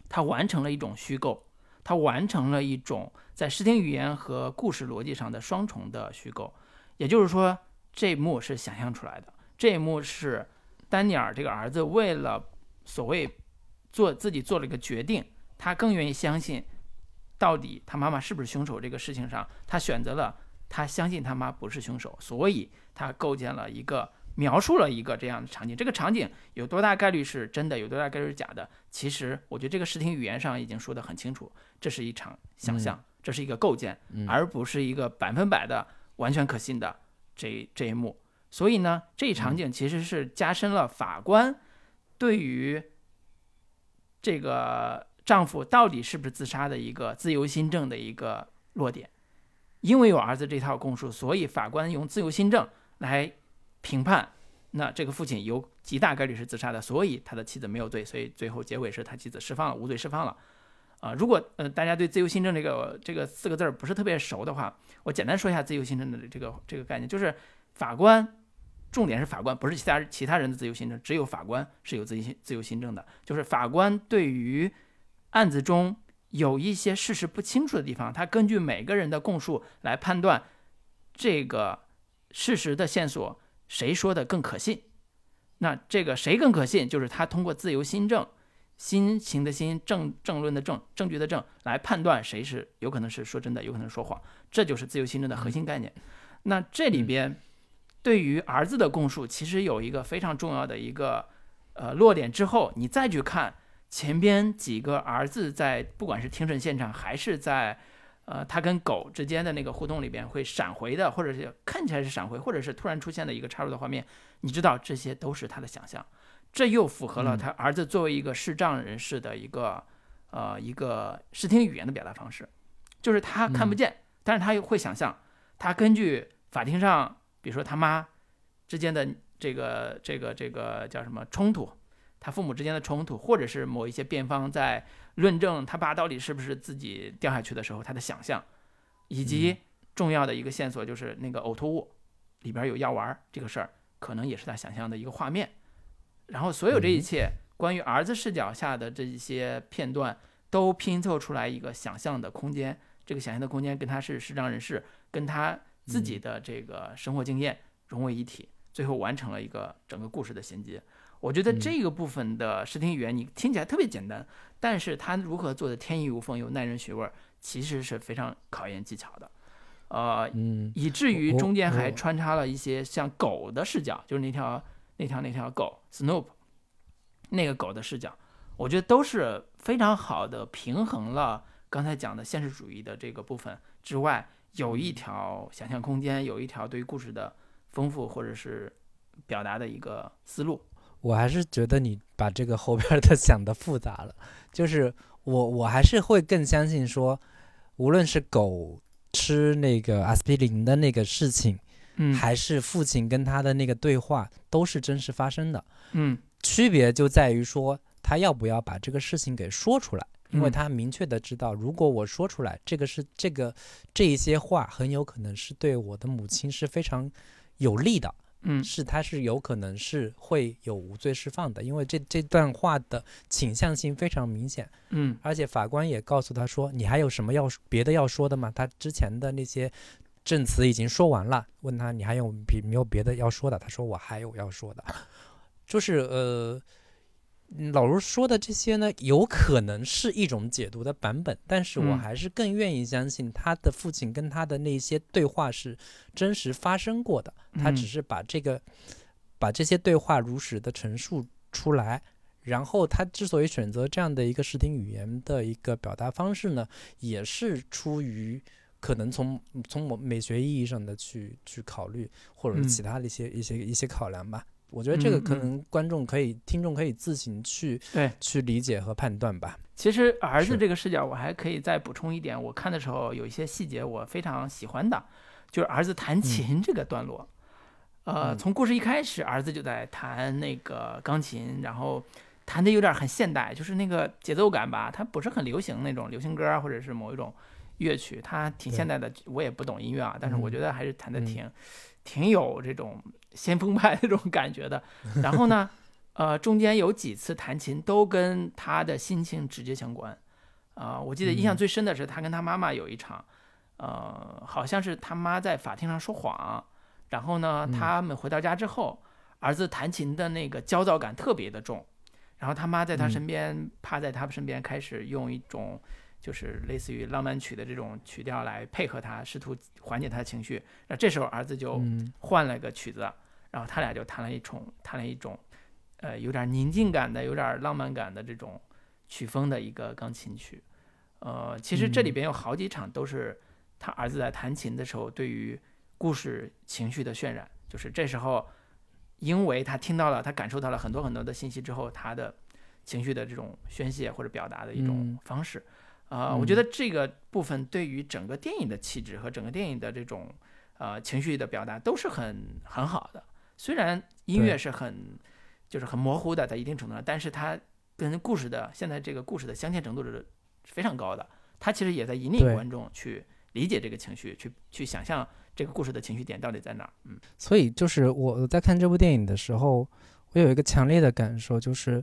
Speaker 1: 他完成了一种虚构，他完成了一种在视听语言和故事逻辑上的双重的虚构。也就是说，这一幕是想象出来的，这一幕是。丹尼尔这个儿子为了所谓做自己做了一个决定，他更愿意相信到底他妈妈是不是凶手这个事情上，他选择了他相信他妈不是凶手，所以他构建了一个描述了一个这样的场景。这个场景有多大概率是真的，有多大概率是假的？其实我觉得这个视听语言上已经说得很清楚，这是一场想象，这是一个构建，而不是一个百分百的完全可信的这这一幕。所以呢，这一场景其实是加深了法官对于这个丈夫到底是不是自杀的一个自由心证的一个落点。因为有儿子这套供述，所以法官用自由心证来评判，那这个父亲有极大概率是自杀的，所以他的妻子没有罪，所以最后结尾是他妻子释放了，无罪释放了。啊，如果呃大家对自由心证这个这个四个字儿不是特别熟的话，我简单说一下自由心证的这个这个概念，就是法官。重点是法官，不是其他其他人的自由心证，只有法官是有自由自由心证的。就是法官对于案子中有一些事实不清楚的地方，他根据每个人的供述来判断这个事实的线索谁说的更可信。那这个谁更可信，就是他通过自由新政，新情的新政政论的政，证据的证来判断谁是有可能是说真的，有可能说谎。这就是自由新政的核心概念。那这里边。对于儿子的供述，其实有一个非常重要的一个呃落点。之后你再去看前边几个儿子在不管是庭审现场，还是在呃他跟狗之间的那个互动里边，会闪回的，或者是看起来是闪回，或者是突然出现的一个插入的画面，你知道这些都是他的想象。这又符合了他儿子作为一个视障人士的一个呃一个视听语言的表达方式，就是他看不见，但是他又会想象。他根据法庭上。比如说他妈之间的这个这个这个叫什么冲突，他父母之间的冲突，或者是某一些辩方在论证他爸到底是不是自己掉下去的时候，他的想象，以及重要的一个线索就是那个呕吐物里边有药丸这个事儿，可能也是他想象的一个画面。然后所有这一切关于儿子视角下的这一些片段，都拼凑出来一个想象的空间。这个想象的空间跟他是视障人士，跟他。自己的这个生活经验融为一体，最后完成了一个整个故事的衔接。我觉得这个部分的视听语言你听起来特别简单，但是它如何做的天衣无缝又耐人寻味，其实是非常考验技巧的。呃，
Speaker 2: 嗯，
Speaker 1: 以至于中间还穿插了一些像狗的视角，就是那条那条那条狗 Snoop 那个狗的视角，我觉得都是非常好的平衡了刚才讲的现实主义的这个部分之外，有一条想象空间，有一条对于故事的丰富或者是表达的一个思路。
Speaker 2: 我还是觉得你把这个后边儿的 想的复杂了，就是我我还是会更相信说，无论是狗吃那个阿司匹林的那个事情，
Speaker 1: 嗯。
Speaker 2: 还是父亲跟他的那个对话，都是真实发生的。
Speaker 1: 嗯。
Speaker 2: 区别就在于说，他要不要把这个事情给说出来，因为
Speaker 1: 嗯。
Speaker 2: 他明确的知道，如果我说出来，这个是这个这一些话很有可能是对我的母亲是非常有利的，
Speaker 1: 嗯
Speaker 2: 是他是有可能是会有无罪释放的，因为这这段话的倾向性非常明显，
Speaker 1: 嗯
Speaker 2: 而且法官也告诉他说，你还有什么要别的要说的吗？他之前的那些证词已经说完了，问他你还有别没有别的要说的？他说我还有要说的，就是呃。嗯老卢说的这些呢，有可能是一种解读的版本，但是我
Speaker 1: 嗯
Speaker 2: 还是更愿意相信他的父亲跟他的那些对话是真实发生过的。他只
Speaker 1: 嗯
Speaker 2: 是把这个把这些对话如实的陈述出来，然后他之所以选择这样的一个视听语言的一个表达方式呢，也是出于可能从从我美学意义上的去去考虑，或者其他的一些、一些一些考量吧。我觉得这个可能观众可以、听众可以自行去
Speaker 1: 对
Speaker 2: 去理解和判断吧。
Speaker 1: 其实儿子这个视角，我还可以再补充一点。我看的时候有一些细节我非常喜欢的，就是儿子弹琴这个段落。呃，
Speaker 2: 嗯
Speaker 1: 从故事一开始，儿子就在弹那个钢琴，然后弹的有点很现代，就是那个节奏感吧，它不是很流行那种流行歌啊，或者是某一种乐曲，它挺现代的。我也不懂音乐啊，但是我
Speaker 2: 嗯
Speaker 1: 觉得还是弹的
Speaker 2: 嗯
Speaker 1: 挺、有这种先锋派那种感觉的。然后呢，呃，中间有几次弹琴都跟他的心情直接相关。啊、我记得印象
Speaker 2: 嗯
Speaker 1: 最深的是他跟他妈妈有一场，呃，好像是他妈在法庭上说谎，然后呢，
Speaker 2: 嗯
Speaker 1: 他们回到家之后，儿子弹琴的那个焦躁感特别的重，然后他妈在他
Speaker 2: 嗯
Speaker 1: 身边，趴在他身边，开始用一种就是类似于浪漫曲的这种曲调来配合他，试图缓解他的情绪。那这时候儿子就
Speaker 2: 嗯
Speaker 1: 换了个曲子，然后他俩就弹了一种弹了一种，呃，有点宁静感的、有点浪漫感的这种曲风的一个钢琴曲。呃，其实这里
Speaker 2: 嗯
Speaker 1: 边有好几场都是他儿子在弹琴的时候对于故事情绪的渲染，就是这时候，因为他听到了，他感受到了很多很多的信息之后，他的情绪的这种宣泄或者表达的一种
Speaker 2: 嗯
Speaker 1: 方式。呃，我觉
Speaker 2: 嗯
Speaker 1: 得这个部分对于整个电影的气质和整个电影的这种呃情绪的表达都是很很好的。虽然音乐是很就是很模糊的，在一定程度上，但是它跟故事的现在这个故事的镶嵌程度是非常高的。它其实也在引领观众去理解这个情绪，去去想象这个故事的情绪点到底在哪儿。嗯
Speaker 2: 所以就是我在看这部电影的时候，我有一个强烈的感受，就是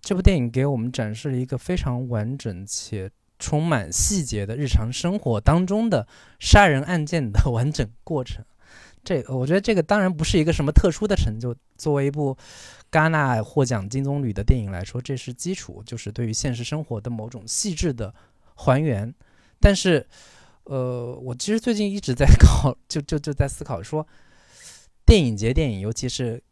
Speaker 2: 这部电影给我们展示了一个非常完整且充满细节的日常生活当中的杀人案件的完整过程。这我觉得这个当然不是一个什么特殊的成就，作为一部戛纳获奖金棕榈的电影来说，这是基础，就是对于现实生活的某种细致的还原。但是，呃，我其实最近一直在考，就就就在思考说，电影节电影，尤其是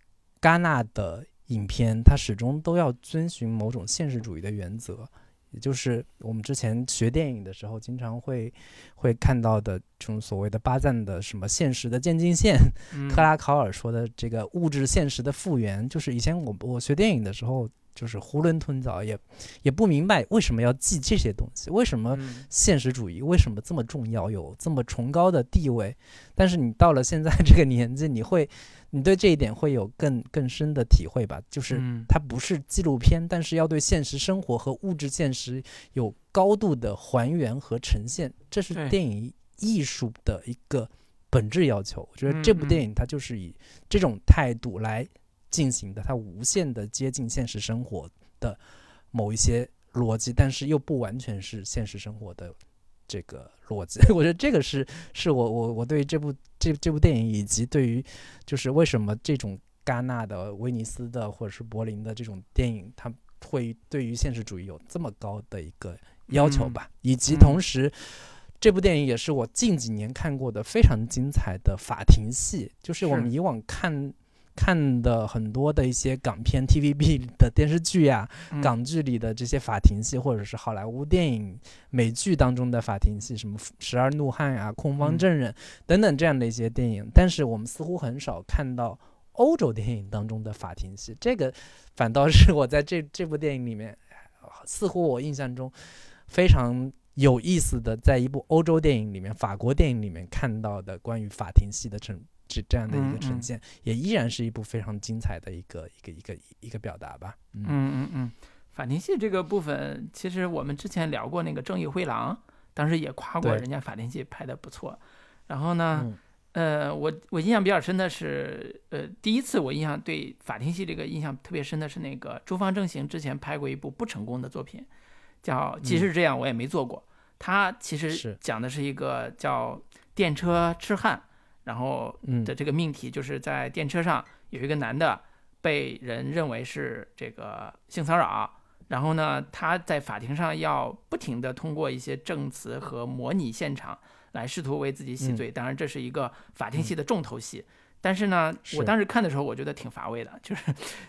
Speaker 2: 戛纳的影片，它始终都要遵循某种现实主义的原则，也就是我们之前学电影的时候，经常会会看到的这种所谓的巴赞的什么现实的渐进线，
Speaker 1: 嗯。
Speaker 2: 克拉考尔说的这个物质现实的复原，就是以前我我学电影的时候，就是囫囵吞枣，也也不明白为什么要记这些东西，为什么
Speaker 1: 嗯
Speaker 2: 现实主义为什么这么重要，有这么崇高的地位？但是你到了现在这个年纪，你会，你对这一点会有更更深的体会吧？就是
Speaker 1: 嗯
Speaker 2: 它不是纪录片，但是要对现实生活和物质现实有高度的还原和呈现，这是电影艺术的一个本质要求。我觉得这部电影它就是以这种态度来进行的，它无限的接近现实生活的某一些逻辑，但是又不完全是现实生活的这个逻辑。我觉得这个是是我我我对这部这这部电影以及对于就是为什么这种戛纳的、威尼斯的或者是柏林的这种电影，它会对于现实主义有这么高的一个要求吧，以及
Speaker 1: 嗯
Speaker 2: 同时。这部电影也是我近几年看过的非常精彩的法庭戏，就是我们以往看看的很多的一些港片、TVB 的电视剧呀、
Speaker 1: 嗯。
Speaker 2: 港剧里的这些法庭戏，或者是好莱坞电影、美剧当中的法庭戏，什么《十二怒汉》啊、《控方
Speaker 1: 嗯。
Speaker 2: 证人》等等这样的一些电影，但是我们似乎很少看到欧洲电影当中的法庭戏，这个反倒是我在这 这部电影里面，呃似乎我印象中非常有意思的，在一部欧洲电影里面、法国电影里面看到的关于法庭戏的呈这这样的一个
Speaker 1: 嗯嗯
Speaker 2: 呈现，也依然是一部非常精彩的一个一个一个一个表达吧。嗯
Speaker 1: 嗯嗯嗯，法庭戏这个部分，其实我们之前聊过那个《正义灰狼》，当时也夸过人家法庭戏拍的不错。然后呢，
Speaker 2: 嗯
Speaker 1: 呃，我我印象比较深的是，呃，第一次我印象对法庭戏这个印象特别深的是那个周方正行之前拍过一部不成功的作品，叫《即使这样我也没做过》。他其实讲的是一个叫电车痴汉，然后
Speaker 2: 嗯
Speaker 1: 的这个命题就是在电车上有一个男的被人认为是这个性骚扰，然后呢，他在法庭上要不停的通过一些证词和模拟现场来试图为自己洗罪。当然，这是一个法庭戏的重头戏。但是呢，我当时看的时候，我觉得挺乏味的，就是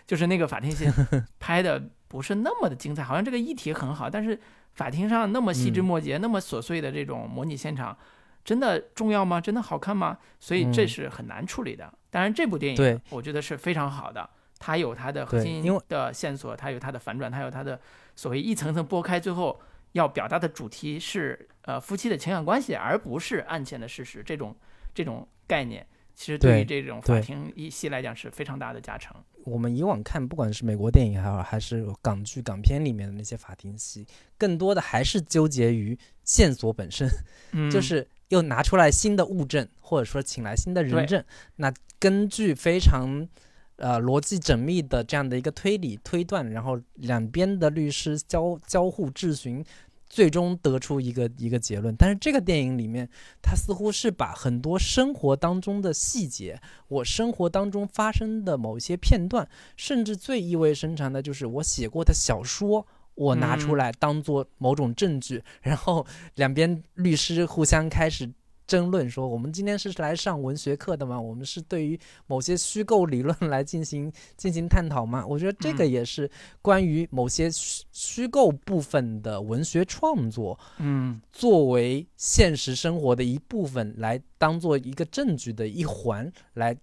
Speaker 1: 就是那个法庭戏 拍的不是那么的精彩，好像这个议题很好，但是法庭上那么细枝
Speaker 2: 嗯
Speaker 1: 末节、那么琐碎的这种模拟现场，真的重要吗？真的好看吗？所以这
Speaker 2: 嗯
Speaker 1: 是很难处理的。当然，这部电影我觉得是非常好的，它有它的核心的线索，它有它的反转，它有它的所谓一层层剥开，最后要表达的主题是呃夫妻的情感关系，而不是案件的事实。这种这种概念，其实对于这种法庭一戏来讲是非常大的加成。
Speaker 2: 我们以往看，不管是美国电影还好，还是港剧、港片里面的那些法庭戏，更多的还是纠结于线索本身，
Speaker 1: 嗯，
Speaker 2: 就是又拿出来新的物证，或者说请来新的人证。那根据非常呃逻辑缜密的这样的一个推理推断，然后两边的律师交交互质询。最终得出一个一个结论，但是这个电影里面，它似乎是把很多生活当中的细节，我生活当中发生的某些片段，甚至最意味深长的就是我写过的小说，我拿出
Speaker 1: 嗯
Speaker 2: 来当做某种证据，然后两边律师互相开始争论说，我们今天是来上文学课的吗？我们是对于某些虚构理论来进行进行探讨吗？我觉得这个
Speaker 1: 嗯
Speaker 2: 也是关于某些虚虚构部分的文学创作，
Speaker 1: 嗯
Speaker 2: 作为现实生活的一部分来当做一个证据的一环来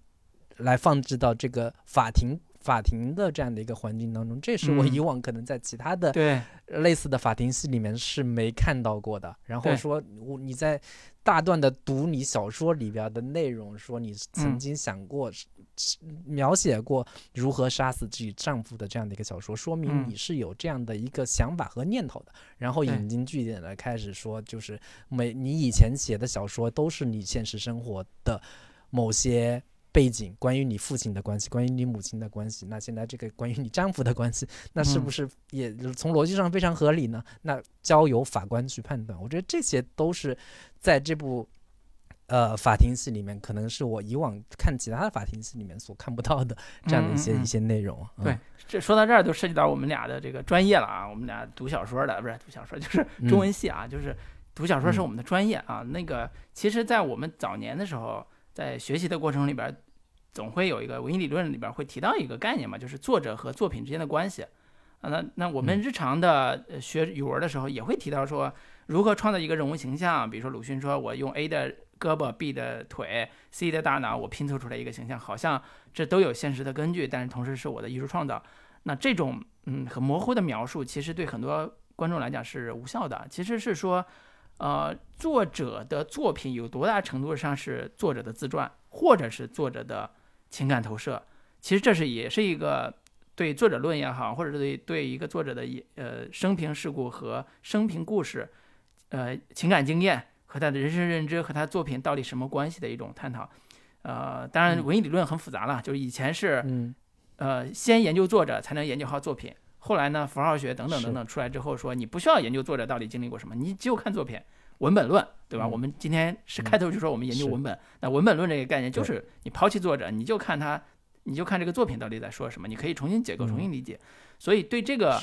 Speaker 2: 来放置到这个法庭法庭的这样的一个环境当中，这是我
Speaker 1: 嗯
Speaker 2: 以往可能在其他的
Speaker 1: 对，
Speaker 2: 类似的法庭戏里面是没看到过的。然后说我你在大段的读你小说里边的内容，说你曾
Speaker 1: 嗯
Speaker 2: 经想过、描写过如何杀死自己丈夫的这样的一个小说，说明
Speaker 1: 嗯
Speaker 2: 你是有这样的一个想法和念头的。然后引经据典的开始说，就是每你以前写的小说都是你现实生活的某些。背景关于你父亲的关系，关于你母亲的关系，那现在这个关于你丈夫的关系，那是不
Speaker 1: 嗯
Speaker 2: 是也从逻辑上非常合理呢？那交由法官去判断。我觉得这些都是在这部呃法庭戏里面，可能是我以往看其他的法庭戏里面所看不到的这样的一些、一些内容。嗯
Speaker 1: 对，这说到这儿就涉及到我们俩的这个专业了啊，我们俩读小说的不是读小说，就是中文系啊，就是读小说是
Speaker 2: 嗯
Speaker 1: 我们的专业啊。那个其实，在我们早年的时候，在学习的过程里边，总会有一个文艺理论里边会提到一个概念嘛，就是作者和作品之间的关系。啊，那那我们
Speaker 2: 嗯
Speaker 1: 日常的呃学语文的时候也会提到说，如何创造一个人物形象。比如说鲁迅说，我用 A 的胳膊、B 的腿、C 的大脑，我拼凑出来一个形象，好像这都有现实的根据，但是同时是我的艺术创造。那这种嗯很模糊的描述，其实对很多观众来讲是无效的。其实是说，呃，作者的作品有多大程度上是作者的自传，或者是作者的情感投射。其实这是也是一个对作者论也好，或者是对对一个作者的一呃生平事故和生平故事，呃情感经验和他的人生认知和他作品到底什么关系的一种探讨。呃，当然
Speaker 2: 嗯
Speaker 1: 文艺理论很复杂了，就是以前是
Speaker 2: 嗯
Speaker 1: 呃，先研究作者才能研究好作品。后来呢，符号学等等等等出来之后，说你不需要研究作者到底经历过什么，你只有看作品，文本论，对吧？
Speaker 2: 嗯。
Speaker 1: 我们今天是
Speaker 2: 嗯
Speaker 1: 开头就说我们研究文本，那文本论这个概念就是你抛弃作者，你就看他，你就看这个作品到底在说什么，你可以重新解构、
Speaker 2: 嗯
Speaker 1: 重新理解。所以对这个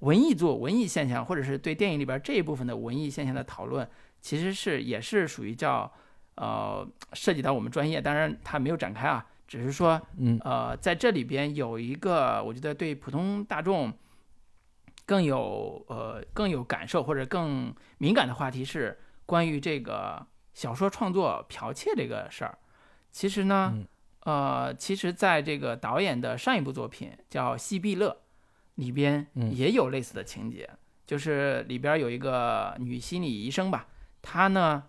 Speaker 1: 文艺作、文艺现象，或者是对电影里边这一部分的文艺现象的讨论，其实是也是属于叫呃涉及到我们专业，当然它没有展开啊，只是说
Speaker 2: 嗯。
Speaker 1: 呃在这里边有一个我觉得对普通大众更有呃更有感受或者更敏感的话题是关于这个小说创作剽窃这个事儿。其实呢，
Speaker 2: 嗯
Speaker 1: 呃，其实在这个导演的上一部作品叫《西碧乐》里边
Speaker 2: 嗯
Speaker 1: 也有类似的情节，就是里边有一个女心理医生吧，她呢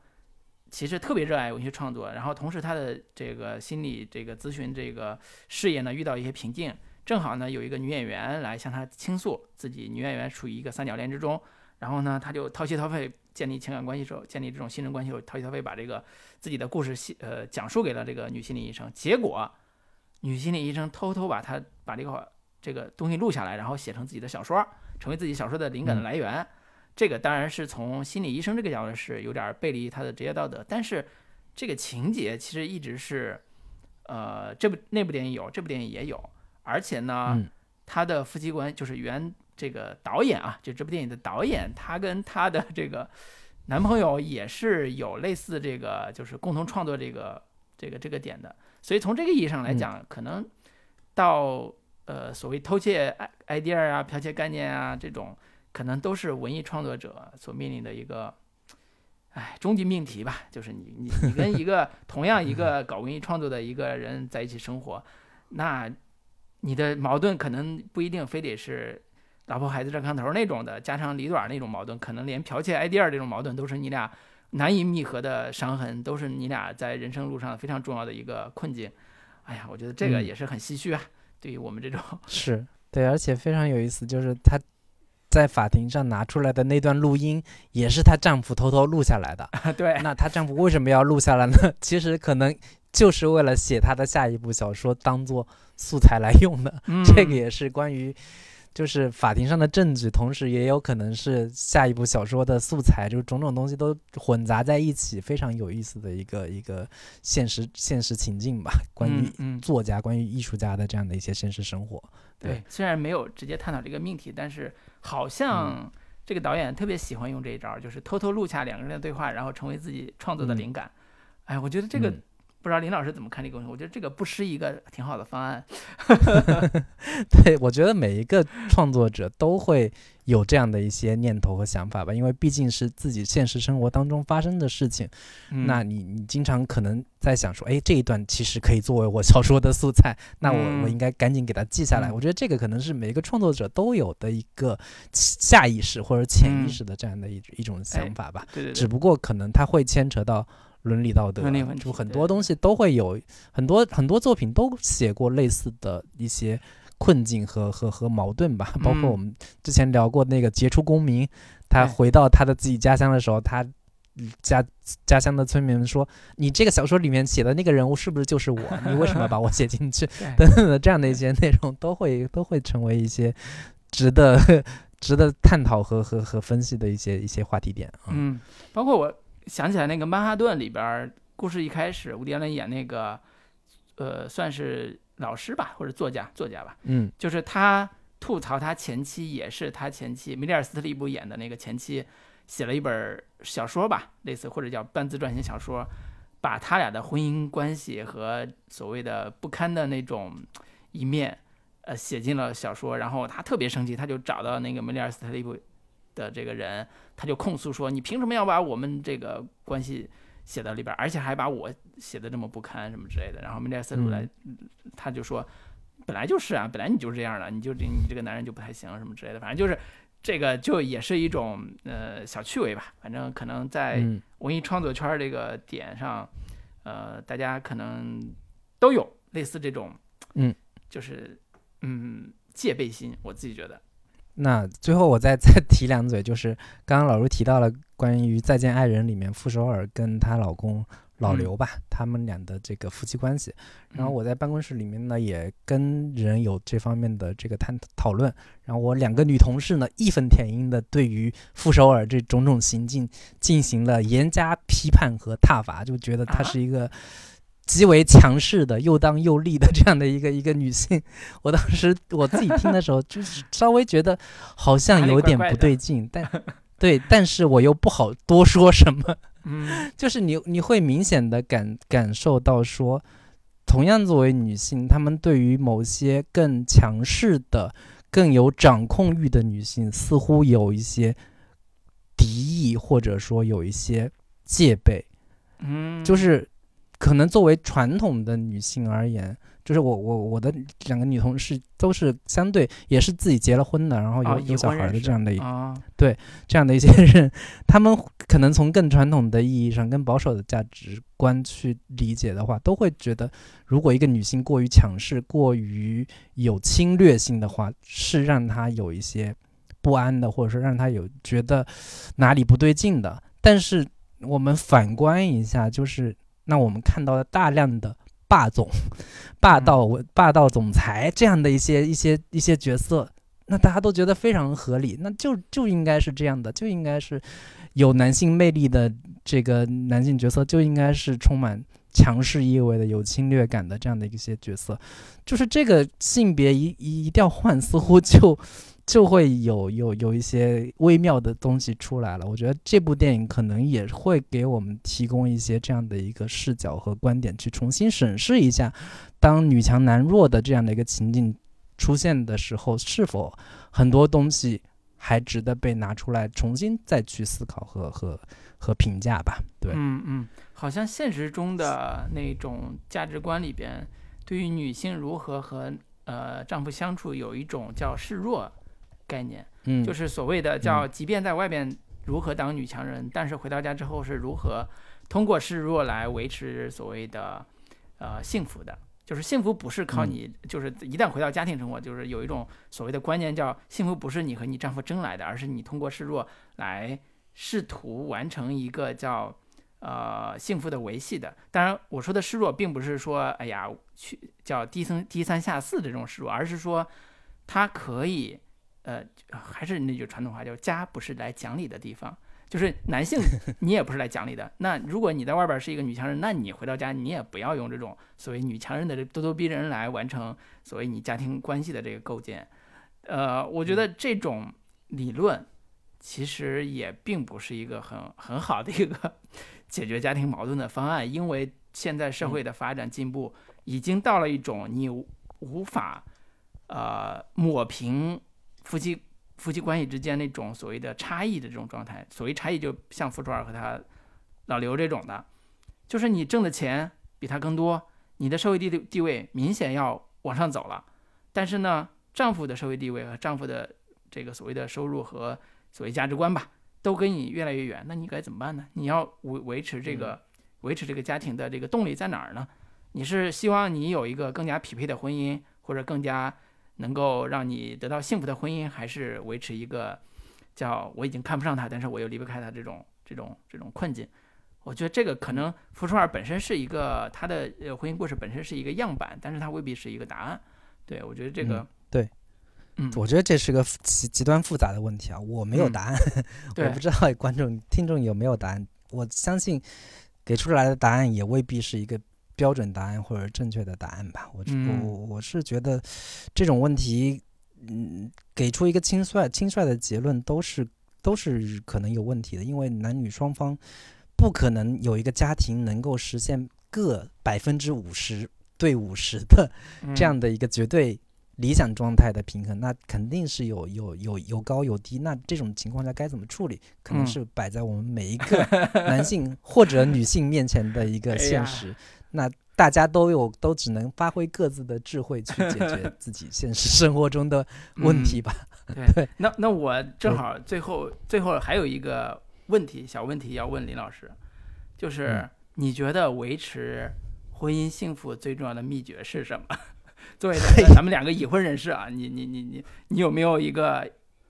Speaker 1: 其实特别热爱文学创作，然后同时她的这个心理这个咨询这个事业呢遇到一些瓶颈，正好呢有一个女演员来向他倾诉自己，女演员处于一个三角恋之中，然后呢他就掏心掏肺建立情感关系时候，建立这种信任关系时候，掏心掏肺把这个自己的故事细呃讲述给了这个女心理医生，结果女心理医生偷偷把她把这个这个东西录下来，然后写成自己的小说，成为自己小说的灵感的来源。这个当然是从心理医生这个角度是有点背离他的职业道德，但是这个情节其实一直是，呃，这部那部电影有，这部电影也有，而且呢，
Speaker 2: 嗯
Speaker 1: 他的夫妻关就是原这个导演啊，就这部电影的导演，他跟他的这个男朋友也是有类似这个就是共同创作这个这个这个点的，所以从这个意义上来讲，可能到呃所谓偷窃 idea 啊、剽窃概念啊这种，可能都是文艺创作者所面临的一个。哎，终极命题吧，就是你你你跟一个同样一个搞文艺创作的一个人在一起生活，那你的矛盾可能不一定非得是老婆孩子热炕头那种的家长里短那种矛盾，可能连剽窃 idea 这种矛盾都是你俩难以弥合的伤痕，都是你俩在人生路上非常重要的一个困境。哎呀，我觉得这个
Speaker 2: 嗯
Speaker 1: 也是很唏嘘啊，对于我们这种，
Speaker 2: 是对，而且非常有意思，就是她在法庭上拿出来的那段录音，也是她丈夫偷偷录下来的。
Speaker 1: 对，
Speaker 2: 那她丈夫为什么要录下来呢？其实可能就是为了写她的下一部小说，当做素材来用的。
Speaker 1: 嗯
Speaker 2: 这个也是关于。就是法庭上的证据，同时也有可能是下一部小说的素材，就是种种东西都混杂在一起，非常有意思的一个一个现实现实情境吧。关于
Speaker 1: 嗯嗯
Speaker 2: 作家、关于艺术家的这样的一些现实生活。
Speaker 1: 对，虽然没有直接探讨这个命题，但是好像这个导演特别喜欢用这一招，就是偷偷录下两个人的对话，然后成为自己创作的
Speaker 2: 嗯
Speaker 1: 灵感。哎，我觉得这个、
Speaker 2: 嗯
Speaker 1: 不知道林老师怎么看这个问题？我觉得这个不失一个挺好的方案。
Speaker 2: 对，我觉得每一个创作者都会有这样的一些念头和想法吧，因为毕竟是自己现实生活当中发生的事情。
Speaker 1: 嗯
Speaker 2: 那你你经常可能在想说，哎，这一段其实可以作为我小说的素材，那我、我
Speaker 1: 嗯
Speaker 2: 应该赶紧给它记下来。
Speaker 1: 嗯
Speaker 2: 我觉得这个可能是每一个创作者都有的一个下意识或者潜意
Speaker 1: 嗯
Speaker 2: 识的这样的一、一种想法吧。
Speaker 1: 对对对，
Speaker 2: 只不过可能它会牵扯到伦理道德，
Speaker 1: 伦理问题
Speaker 2: 就很多东西都会有很多很多作品都写过类似的一些困境和和和矛盾吧，包括
Speaker 1: 嗯
Speaker 2: 我们之前聊过那个杰出公民，他回到他的自己家乡的时候，他。家家乡的村民们说：“你这个小说里面写的那个人物是不是就是我？你为什么把我 写进去？”等等的这样的一些内容，都会都会成为一些值得值得探讨和和和分析的一些一些话题点啊。
Speaker 1: 嗯，包括我想起来那个《曼哈顿》里边儿，故事一开始，伍迪·艾伦演那个，呃，算是老师吧，或者作家，作家吧，
Speaker 2: 嗯
Speaker 1: 就是他吐槽他前妻，也是他前妻梅丽尔·斯特利布演的那个前妻，写了一本小说吧，类似或者叫半自传型小说，把他俩的婚姻关系和所谓的不堪的那种一面，呃，写进了小说。然后他特别生气，他就找到那个梅丽尔·斯特利布的这个人，他就控诉说：“你凭什么要把我们这个关系写到里边儿，而且还把我写的这么不堪什么之类的？”然后梅丽尔·斯特利布来，他就说。本来就是啊，本来你就是这样的，你就这你这个男人就不太行什么之类的，反正就是这个就也是一种呃小趣味吧。反正可能在
Speaker 2: 嗯
Speaker 1: 文艺创作圈儿这个点上，呃，大家可能都有类似这种，
Speaker 2: 嗯，
Speaker 1: 就是嗯戒备心，我自己觉得，
Speaker 2: 那最后我再 再提两嘴，就是刚刚老卢提到了关于《再见爱人》里面傅首尔跟她老公老
Speaker 1: 嗯
Speaker 2: 刘吧，他们俩的这个夫妻关系。然后
Speaker 1: 嗯
Speaker 2: 我在办公室里面呢，也跟人有这方面的这个探讨论。然后我两个女同事呢，义愤填膺的对于傅首尔这种种行径进行了严加批判和挞伐，就觉得她
Speaker 1: 啊
Speaker 2: 是一个。极为强势的、又当又立的这样的一个一个女性，我当时我自己听的时候，就是稍微觉得好像有点不对劲，但对，但是我又不好多说什么。
Speaker 1: 嗯
Speaker 2: 就是你你会明显的感感受到说，同样作为女性，她们对于某些更强势的、更有掌控欲的女性，似乎有一些敌意，或者说有一些戒备。
Speaker 1: 嗯，
Speaker 2: 就是可能作为传统的女性而言，就是我我我的两个女同事都是相对也是自己结了婚的，然后有、有小孩的这样的一
Speaker 1: 对，
Speaker 2: 这样的一些人，他们可能从更传统的意义上、更保守的价值观去理解的话，都会觉得，如果一个女性过于强势、过于有侵略性的话，是让她有一些不安的，或者说让她有觉得哪里不对劲的。但是我们反观一下，就是那我们看到了大量的霸总、霸道、霸道总裁这样的一些一些一些角色，那大家都觉得非常合理，那就就应该是这样的，就应该是有男性魅力的这个男性角色，就应该是充满强势意味的、有侵略感的这样的一些角色，就是这个性别一一一调换，似乎就就会有有有一些微妙的东西出来了。我觉得这部电影可能也会给我们提供一些这样的一个视角和观点，去重新审视一下，当女强男弱的这样的一个情境出现的时候，是否很多东西还值得被拿出来重新再去思考和和和评价吧？对，
Speaker 1: 嗯嗯，好像现实中的那种价值观里边，对于女性如何和呃丈夫相处，有一种叫示弱概念，
Speaker 2: 嗯，
Speaker 1: 就是所谓的叫，即便在外边如何当女强人，但是回到家之后是如何通过示弱来维持所谓的呃幸福的。就是幸福不是靠
Speaker 2: 嗯
Speaker 1: 你，就是一旦回到家庭生活，就是有一种所谓的观念叫幸福不是你和你丈夫争来的，而是你通过示弱来试图完成一个叫呃幸福的维系的。当然，我说的示弱并不是说哎呀去叫低三低三下四的这种示弱，而是说他可以呃还是那句传统话，叫家不是来讲理的地方。就是男性，你也不是来讲理的。那如果你在外边是一个女强人，那你回到家，你也不要用这种所谓女强人的这咄咄逼人来完成所谓你家庭关系的这个构建。呃，我觉得这种理论其实也并不是一个很很好的一个 解决家庭矛盾的方案，因为现在社会的发展进步已经到了一种你无无法呃抹平夫妻夫妻关系之间那种所谓的差异的这种状态。所谓差异，就像傅川儿和他老刘这种的，就是你挣的钱比他更多，你的社会地地位明显要往上走了，但是呢，丈夫的社会地位和丈夫的这个所谓的收入和所谓价值观吧，都跟你越来越远，那你该怎么办呢？你要维维持这个维持这个家庭的这个动力在哪儿呢？你是希望你有一个更加匹配的婚姻，或者更加能够让你得到幸福的婚姻，还是维持一个叫我已经看不上他，但是我又离不开他这种这种这种困境？我觉得这个可能福初二本身是一个他的呃婚姻故事本身是一个样板，但是它未必是一个答案。对我觉得这个
Speaker 2: 嗯对，
Speaker 1: 嗯，
Speaker 2: 我觉得这是个极极端复杂的问题啊，我没有
Speaker 1: 嗯
Speaker 2: 答案，
Speaker 1: 对
Speaker 2: 我不知道观众听众有没有答案。我相信给出来的答案也未必是一个标准答案或者正确的答案吧。我
Speaker 1: 嗯
Speaker 2: 我我是觉得这种问题，嗯，给出一个轻率轻率的结论都是都是可能有问题的，因为男女双方不可能有一个家庭能够实现各百分之五十对五十的
Speaker 1: 嗯
Speaker 2: 这样的一个绝对理想状态的平衡，那肯定是有有有有高有低。那这种情况下该怎么处理，可能
Speaker 1: 嗯
Speaker 2: 是摆在我们每一个男性或者女性面前的一个 现实。那大家都有都只能发挥各自的智慧去解决 自己现实生活中的问题吧。
Speaker 1: 对，那那我正好最后最后还有一个问题，小问题要问林老师，就是
Speaker 2: 嗯
Speaker 1: 你觉得维持婚姻幸福最重要的秘诀是什么？作为咱们两个已婚人士啊，你你你你你有没有一个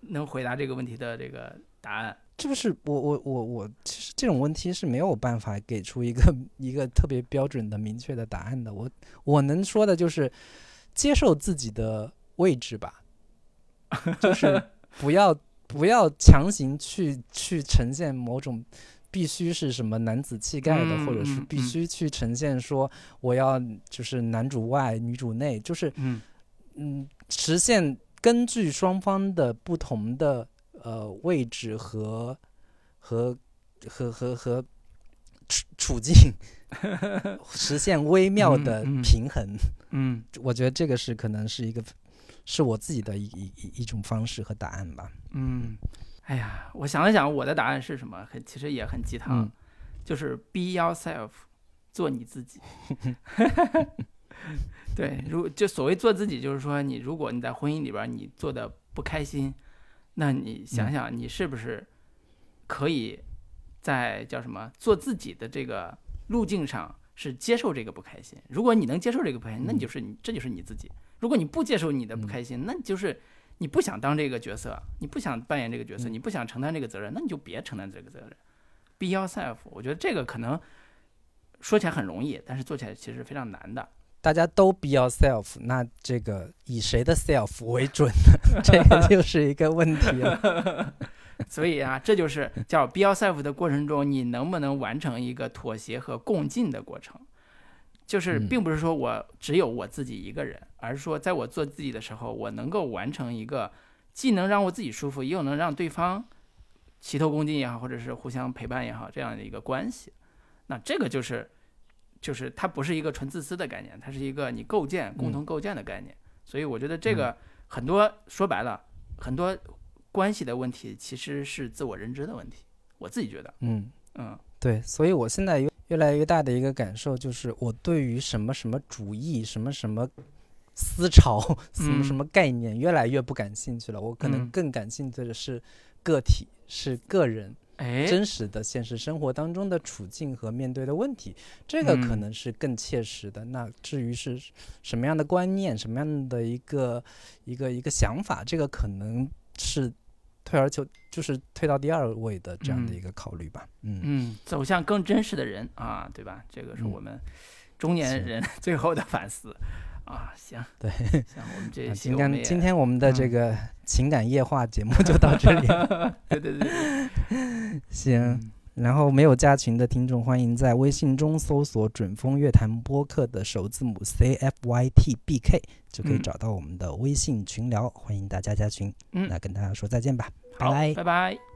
Speaker 1: 能回答这个问题的这个答案？
Speaker 2: 这不是我我我我，其实这种问题是没有办法给出一个一个特别标准的明确的答案的。我我能说的就是接受自己的位置吧，就是不要不要强行去去呈现某种必须是什么男子气概的，
Speaker 1: 嗯
Speaker 2: 或者是必须去呈现说我要就是男主外女主内，就是
Speaker 1: 嗯
Speaker 2: 嗯，实现根据双方的不同的呃位置和和和和和处处境 实现微妙的平衡。
Speaker 1: 嗯
Speaker 2: 我觉得这个是可能是一个是我自己的一一一一种方式和答案吧。
Speaker 1: 嗯，哎呀，我想了想，我的答案是什么？很其实也很鸡汤，
Speaker 2: 嗯
Speaker 1: 就是 be yourself，做你自己。对，如就所谓做自己，就是说你如果你在婚姻里边你做的不开心，那你想
Speaker 2: 嗯
Speaker 1: 想你是不是可以在叫什么做自己的这个路径上是接受这个不开心？如果你能接受这个不开心，那你
Speaker 2: 嗯
Speaker 1: 就是你，这就是你自己。如果你不接受你的不开心，那你就是你不想当这个角色，你不想扮演这个角色，
Speaker 2: 嗯
Speaker 1: 你不想承担这个责任，那你就别承担这个责任。Be yourself，我觉得这个可能说起来很容易，但是做起来其实非常难的。
Speaker 2: 大家都 be yourself，那这个以谁的 self 为准呢？这个就是一个问题了。
Speaker 1: 所以啊，这就是叫 be yourself 的过程中，你能不能完成一个妥协和共进的过程？就是
Speaker 2: 嗯
Speaker 1: 并不是说我只有我自己一个人，而是说在我做自己的时候，我能够完成一个既能让我自己舒服，又能让对方齐头共进也好，或者是互相陪伴也好，这样的一个关系。那这个就是，就是它不是一个纯自私的概念，它是一个你构建、共同构建的概念。所以我觉得这个很多说白了，很多关系的问题其实是自我认知的问题。我自己觉得，
Speaker 2: 嗯，
Speaker 1: 嗯
Speaker 2: 对，所以我现在越越来越大的一个感受就是，我对于什么什么主义、什么什么思潮、什么什
Speaker 1: 嗯
Speaker 2: 么概念越来越不感兴趣了。我可能
Speaker 1: 嗯
Speaker 2: 更感兴趣的是个体，是个人
Speaker 1: 哎，
Speaker 2: 真实的现实生活当中的处境和面对的问题，这个可
Speaker 1: 嗯
Speaker 2: 能是更切实的。那至于是什么样的观念、什么样的一个一个一个想法，这个可能是退而求就是退到第二位的这样的
Speaker 1: 嗯
Speaker 2: 一个考虑吧。嗯
Speaker 1: 嗯，走向更真实的人啊，对吧？这个是
Speaker 2: 嗯
Speaker 1: 我们中年人 最后的反思啊。行，
Speaker 2: 对
Speaker 1: 行，我们这
Speaker 2: 啊今天今天我们的这
Speaker 1: 嗯
Speaker 2: 个情感夜话节目 就到这里，
Speaker 1: 对对对对，
Speaker 2: 行。
Speaker 1: 嗯
Speaker 2: 然后没有加群的听众，欢迎在微信中搜索“准风乐坛播客”的首字母 C F Y T B K，就可以
Speaker 1: 嗯
Speaker 2: 找到我们的微信群聊，欢迎大家加群。
Speaker 1: 嗯
Speaker 2: 那跟大家说再见吧，拜。
Speaker 1: 拜拜。